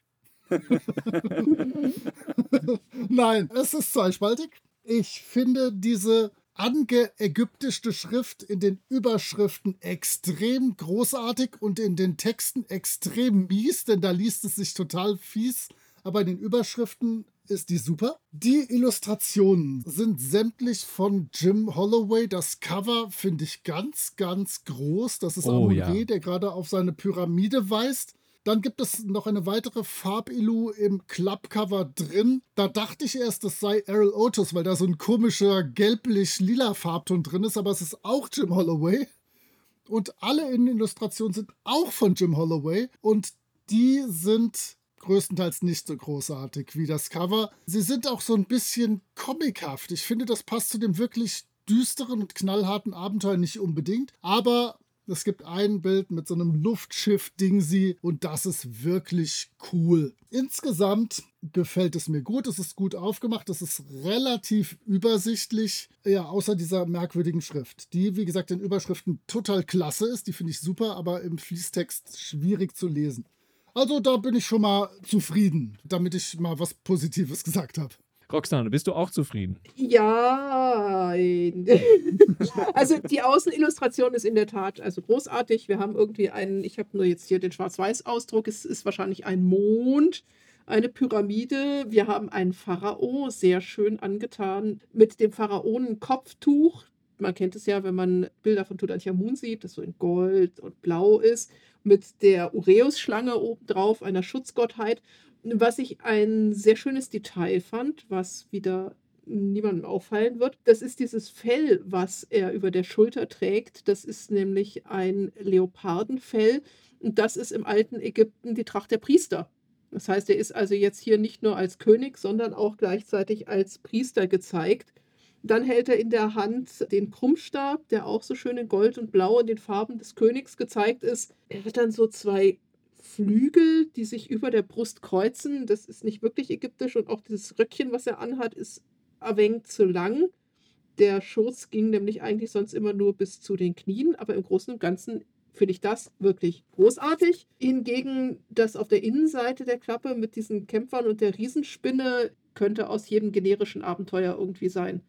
Nein, es ist zweispaltig. Ich finde diese angeägyptische Schrift in den Überschriften extrem großartig und in den Texten extrem mies, denn da liest es sich total fies. Aber in den Überschriften ist die super. Die Illustrationen sind sämtlich von Jim Holloway. Das Cover finde ich ganz, ganz groß. Das ist Oh, Amun ja. Der gerade auf seine Pyramide weist. Dann gibt es noch eine weitere Farbilu im Clubcover drin. Da dachte ich erst, das sei Errol Otis, weil da so ein komischer gelblich-lila Farbton drin ist, aber es ist auch Jim Holloway. Und alle Innenillustrationen sind auch von Jim Holloway und die sind größtenteils nicht so großartig wie das Cover. Sie sind auch so ein bisschen comichaft. Ich finde, das passt zu dem wirklich düsteren und knallharten Abenteuer nicht unbedingt, aber es gibt ein Bild mit so einem Luftschiff-Dingsy und das ist wirklich cool. Insgesamt gefällt es mir gut. Es ist gut aufgemacht. Es ist relativ übersichtlich. Ja, außer dieser merkwürdigen Schrift, die, wie gesagt, in Überschriften total klasse ist. Die finde ich super, aber im Fließtext schwierig zu lesen. Also da bin ich schon mal zufrieden, damit ich mal was Positives gesagt habe. Roxane, bist du auch zufrieden? Ja. also die Außenillustration ist in der Tat also großartig. Wir haben irgendwie einen, ich habe nur jetzt hier den Schwarz-Weiß-Ausdruck, es ist wahrscheinlich ein Mond, eine Pyramide. Wir haben einen Pharao, sehr schön angetan, mit dem Pharaonen-Kopftuch. Man kennt es ja, wenn man Bilder von Tutanchamun sieht, das so in Gold und Blau ist, mit der Ureus-Schlange obendrauf, einer Schutzgottheit. Was ich ein sehr schönes Detail fand, was wieder niemandem auffallen wird, das ist dieses Fell, was er über der Schulter trägt. Das ist nämlich ein Leopardenfell. Und das ist im alten Ägypten die Tracht der Priester. Das heißt, er ist also jetzt hier nicht nur als König, sondern auch gleichzeitig als Priester gezeigt. Dann hält er in der Hand den Krummstab, der auch so schön in Gold und Blau in den Farben des Königs gezeigt ist. Er hat dann so zwei Flügel, die sich über der Brust kreuzen. Das ist nicht wirklich ägyptisch und auch dieses Röckchen, was er anhat, ist wenig zu lang. Der Schoß ging nämlich eigentlich sonst immer nur bis zu den Knien, aber im Großen und Ganzen finde ich das wirklich großartig. Hingegen das auf der Innenseite der Klappe mit diesen Kämpfern und der Riesenspinne könnte aus jedem generischen Abenteuer irgendwie sein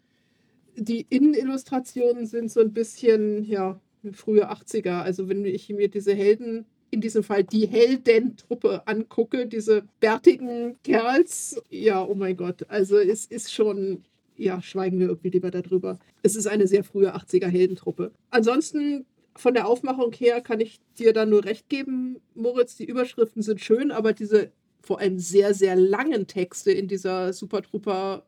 die Innenillustrationen sind so ein bisschen, ja, frühe 80er. Also wenn ich mir diese Helden, in diesem Fall die Heldentruppe angucke, diese bärtigen Kerls, ja, oh mein Gott, also es ist schon, ja, schweigen wir irgendwie lieber darüber. Es ist eine sehr frühe 80er Heldentruppe. Ansonsten von der Aufmachung her kann ich dir da nur recht geben, Moritz, die Überschriften sind schön, aber diese vor allem sehr, sehr langen Texte in dieser Super Trooper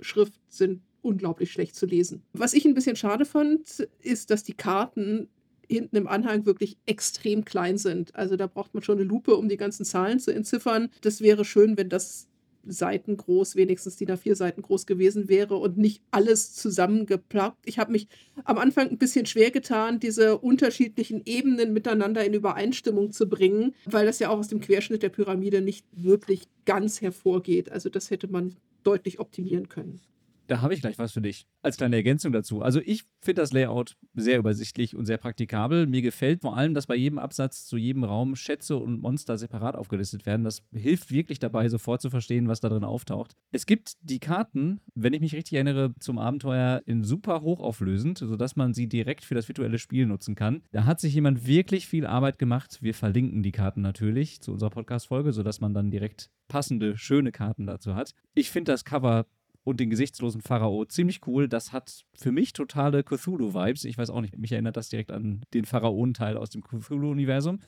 Schrift sind unglaublich schlecht zu lesen. Was ich ein bisschen schade fand, ist, dass die Karten hinten im Anhang wirklich extrem klein sind. Also da braucht man schon eine Lupe, um die ganzen Zahlen zu entziffern. Das wäre schön, wenn das Seiten groß, wenigstens die A4 Seiten groß gewesen wäre und nicht alles zusammengeplappt. Ich habe mich am Anfang ein bisschen schwer getan, diese unterschiedlichen Ebenen miteinander in Übereinstimmung zu bringen, weil das ja auch aus dem Querschnitt der Pyramide nicht wirklich ganz hervorgeht. Also das hätte man deutlich optimieren können. Da habe ich gleich was für dich. Als kleine Ergänzung dazu. Also ich finde das Layout sehr übersichtlich und sehr praktikabel. Mir gefällt vor allem, dass bei jedem Absatz zu jedem Raum Schätze und Monster separat aufgelistet werden. Das hilft wirklich dabei, sofort zu verstehen, was da drin auftaucht. Es gibt die Karten, wenn ich mich richtig erinnere, zum Abenteuer in super hochauflösend, sodass man sie direkt für das virtuelle Spiel nutzen kann. Da hat sich jemand wirklich viel Arbeit gemacht. Wir verlinken die Karten natürlich zu unserer Podcast-Folge, sodass man dann direkt passende, schöne Karten dazu hat. Ich finde das Cover und den gesichtslosen Pharao. Ziemlich cool. Das hat für mich totale Cthulhu-Vibes. Ich weiß auch nicht, mich erinnert das direkt an den Pharaonenteil aus dem Cthulhu-Universum.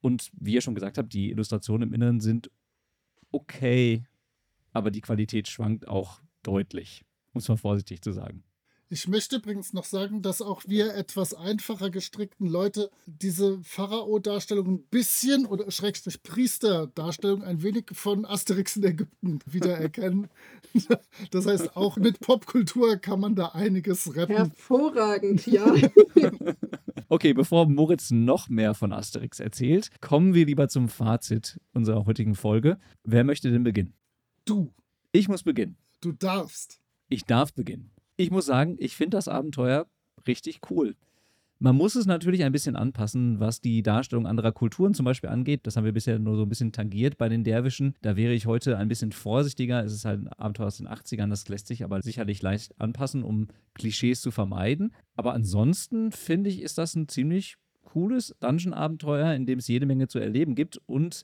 Und wie ihr schon gesagt habt, die Illustrationen im Inneren sind okay, aber die Qualität schwankt auch deutlich, um es mal vorsichtig zu sagen. Ich möchte übrigens noch sagen, dass auch wir etwas einfacher gestrickten Leute diese Pharao-Darstellung ein bisschen oder Schrägstrich Priester-Darstellung ein wenig von Asterix in Ägypten wiedererkennen. Das heißt, auch mit Popkultur kann man da einiges retten. Hervorragend, ja. Okay, bevor Moritz noch mehr von Asterix erzählt, kommen wir lieber zum Fazit unserer heutigen Folge. Wer möchte denn beginnen? Du. Ich muss beginnen. Du darfst. Ich darf beginnen. Ich muss sagen, ich finde das Abenteuer richtig cool. Man muss es natürlich ein bisschen anpassen, was die Darstellung anderer Kulturen zum Beispiel angeht. Das haben wir bisher nur so ein bisschen tangiert bei den Derwischen. Da wäre ich heute ein bisschen vorsichtiger. Es ist halt ein Abenteuer aus den 80ern, das lässt sich aber sicherlich leicht anpassen, um Klischees zu vermeiden. Aber ansonsten finde ich, ist das ein ziemlich cooles Dungeon-Abenteuer, in dem es jede Menge zu erleben gibt und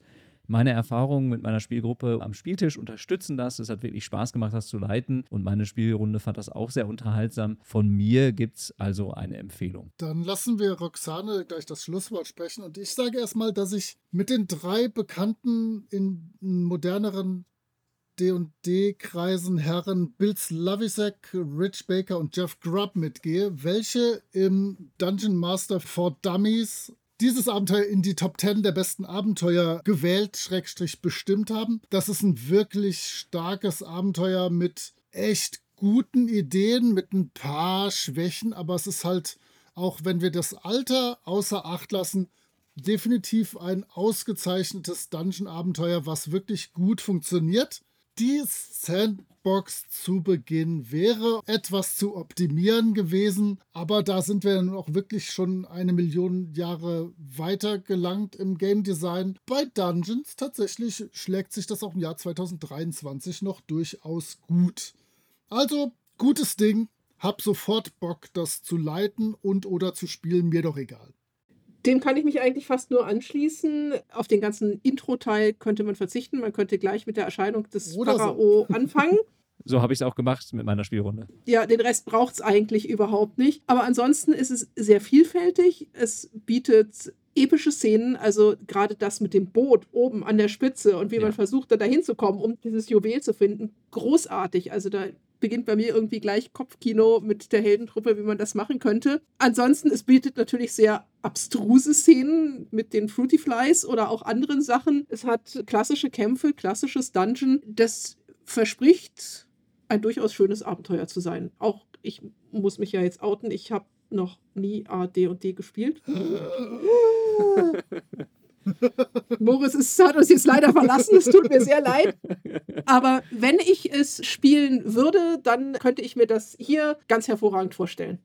meine Erfahrungen mit meiner Spielgruppe am Spieltisch unterstützen das. Es hat wirklich Spaß gemacht, das zu leiten und meine Spielrunde fand das auch sehr unterhaltsam. Von mir gibt es also eine Empfehlung. Dann lassen wir Roxane gleich das Schlusswort sprechen und ich sage erstmal, dass ich mit den drei bekannten in moderneren D&D-Kreisen Herren Bill Slavisek, Rich Baker und Jeff Grubb mitgehe, welche im Dungeon Master for Dummies dieses Abenteuer in die Top 10 der besten Abenteuer gewählt, Schrägstrich bestimmt haben. Das ist ein wirklich starkes Abenteuer mit echt guten Ideen, mit ein paar Schwächen, aber es ist halt, auch wenn wir das Alter außer Acht lassen, definitiv ein ausgezeichnetes Dungeon-Abenteuer, was wirklich gut funktioniert. Die Sandbox zu Beginn wäre etwas zu optimieren gewesen, aber da sind wir dann auch wirklich schon eine Million Jahre weiter gelangt im Game Design. Bei Dungeons tatsächlich schlägt sich das auch im Jahr 2023 noch durchaus gut. Also, gutes Ding. Hab sofort Bock, das zu leiten und oder zu spielen, mir doch egal. Dem kann ich mich eigentlich fast nur anschließen. Auf den ganzen Intro-Teil könnte man verzichten. Man könnte gleich mit der Erscheinung des Oder Pharao so. anfangen. So habe ich es auch gemacht mit meiner Spielrunde. Ja, den Rest braucht es eigentlich überhaupt nicht. Aber ansonsten ist es sehr vielfältig. Es bietet epische Szenen, also gerade das mit dem Boot oben an der Spitze und wie ja. man versucht, da dahin zu kommen, um dieses Juwel zu finden, großartig. Also da beginnt bei mir irgendwie gleich Kopfkino mit der Heldentruppe, wie man das machen könnte. Ansonsten, es bietet natürlich sehr abstruse Szenen mit den Fruity Flies oder auch anderen Sachen. Es hat klassische Kämpfe, klassisches Dungeon. Das verspricht ein durchaus schönes Abenteuer zu sein. Auch ich muss mich ja jetzt outen, ich habe noch nie A, D und D gespielt. Moritz ist, hat uns jetzt leider verlassen, es tut mir sehr leid. Aber wenn ich es spielen würde, dann könnte ich mir das hier ganz hervorragend vorstellen.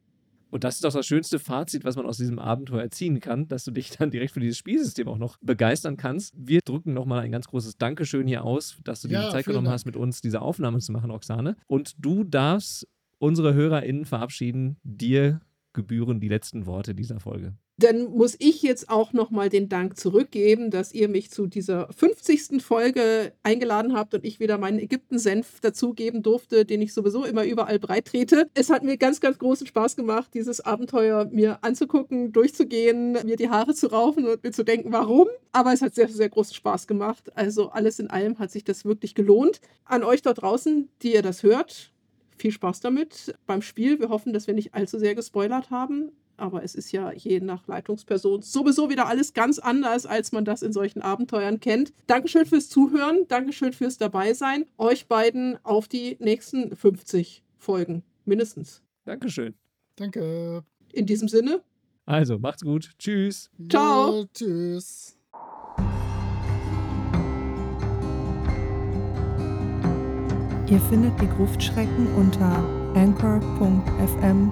Und das ist doch das schönste Fazit, was man aus diesem Abenteuer ziehen kann, dass du dich dann direkt für dieses Spielsystem auch noch begeistern kannst. Wir drücken nochmal ein ganz großes Dankeschön hier aus, dass du dir Ja, die Zeit genommen Dank. hast, mit uns diese Aufnahme zu machen, Oksane. Und du darfst unsere HörerInnen verabschieden. Dir gebühren die letzten Worte dieser Folge. Dann muss ich jetzt auch nochmal den Dank zurückgeben, dass ihr mich zu dieser 50. Folge eingeladen habt und ich wieder meinen Ägypten-Senf dazugeben durfte, den ich sowieso immer überall breit trete. Es hat mir ganz, ganz großen Spaß gemacht, dieses Abenteuer mir anzugucken, durchzugehen, mir die Haare zu raufen und mir zu denken, warum. Aber es hat sehr, sehr großen Spaß gemacht. Also alles in allem hat sich das wirklich gelohnt. An euch dort draußen, die ihr das hört, viel Spaß damit beim Spiel. Wir hoffen, dass wir nicht allzu sehr gespoilert haben. Aber es ist ja je nach Leitungsperson sowieso wieder alles ganz anders, als man das in solchen Abenteuern kennt. Dankeschön fürs Zuhören, Dankeschön fürs Dabeisein. Euch beiden auf die nächsten 50 Folgen, mindestens. Dankeschön. Danke. In diesem Sinne, Also, macht's gut. Tschüss. Ciao. Ja, tschüss. Ihr findet die Gruftschrecken unter anchor.fm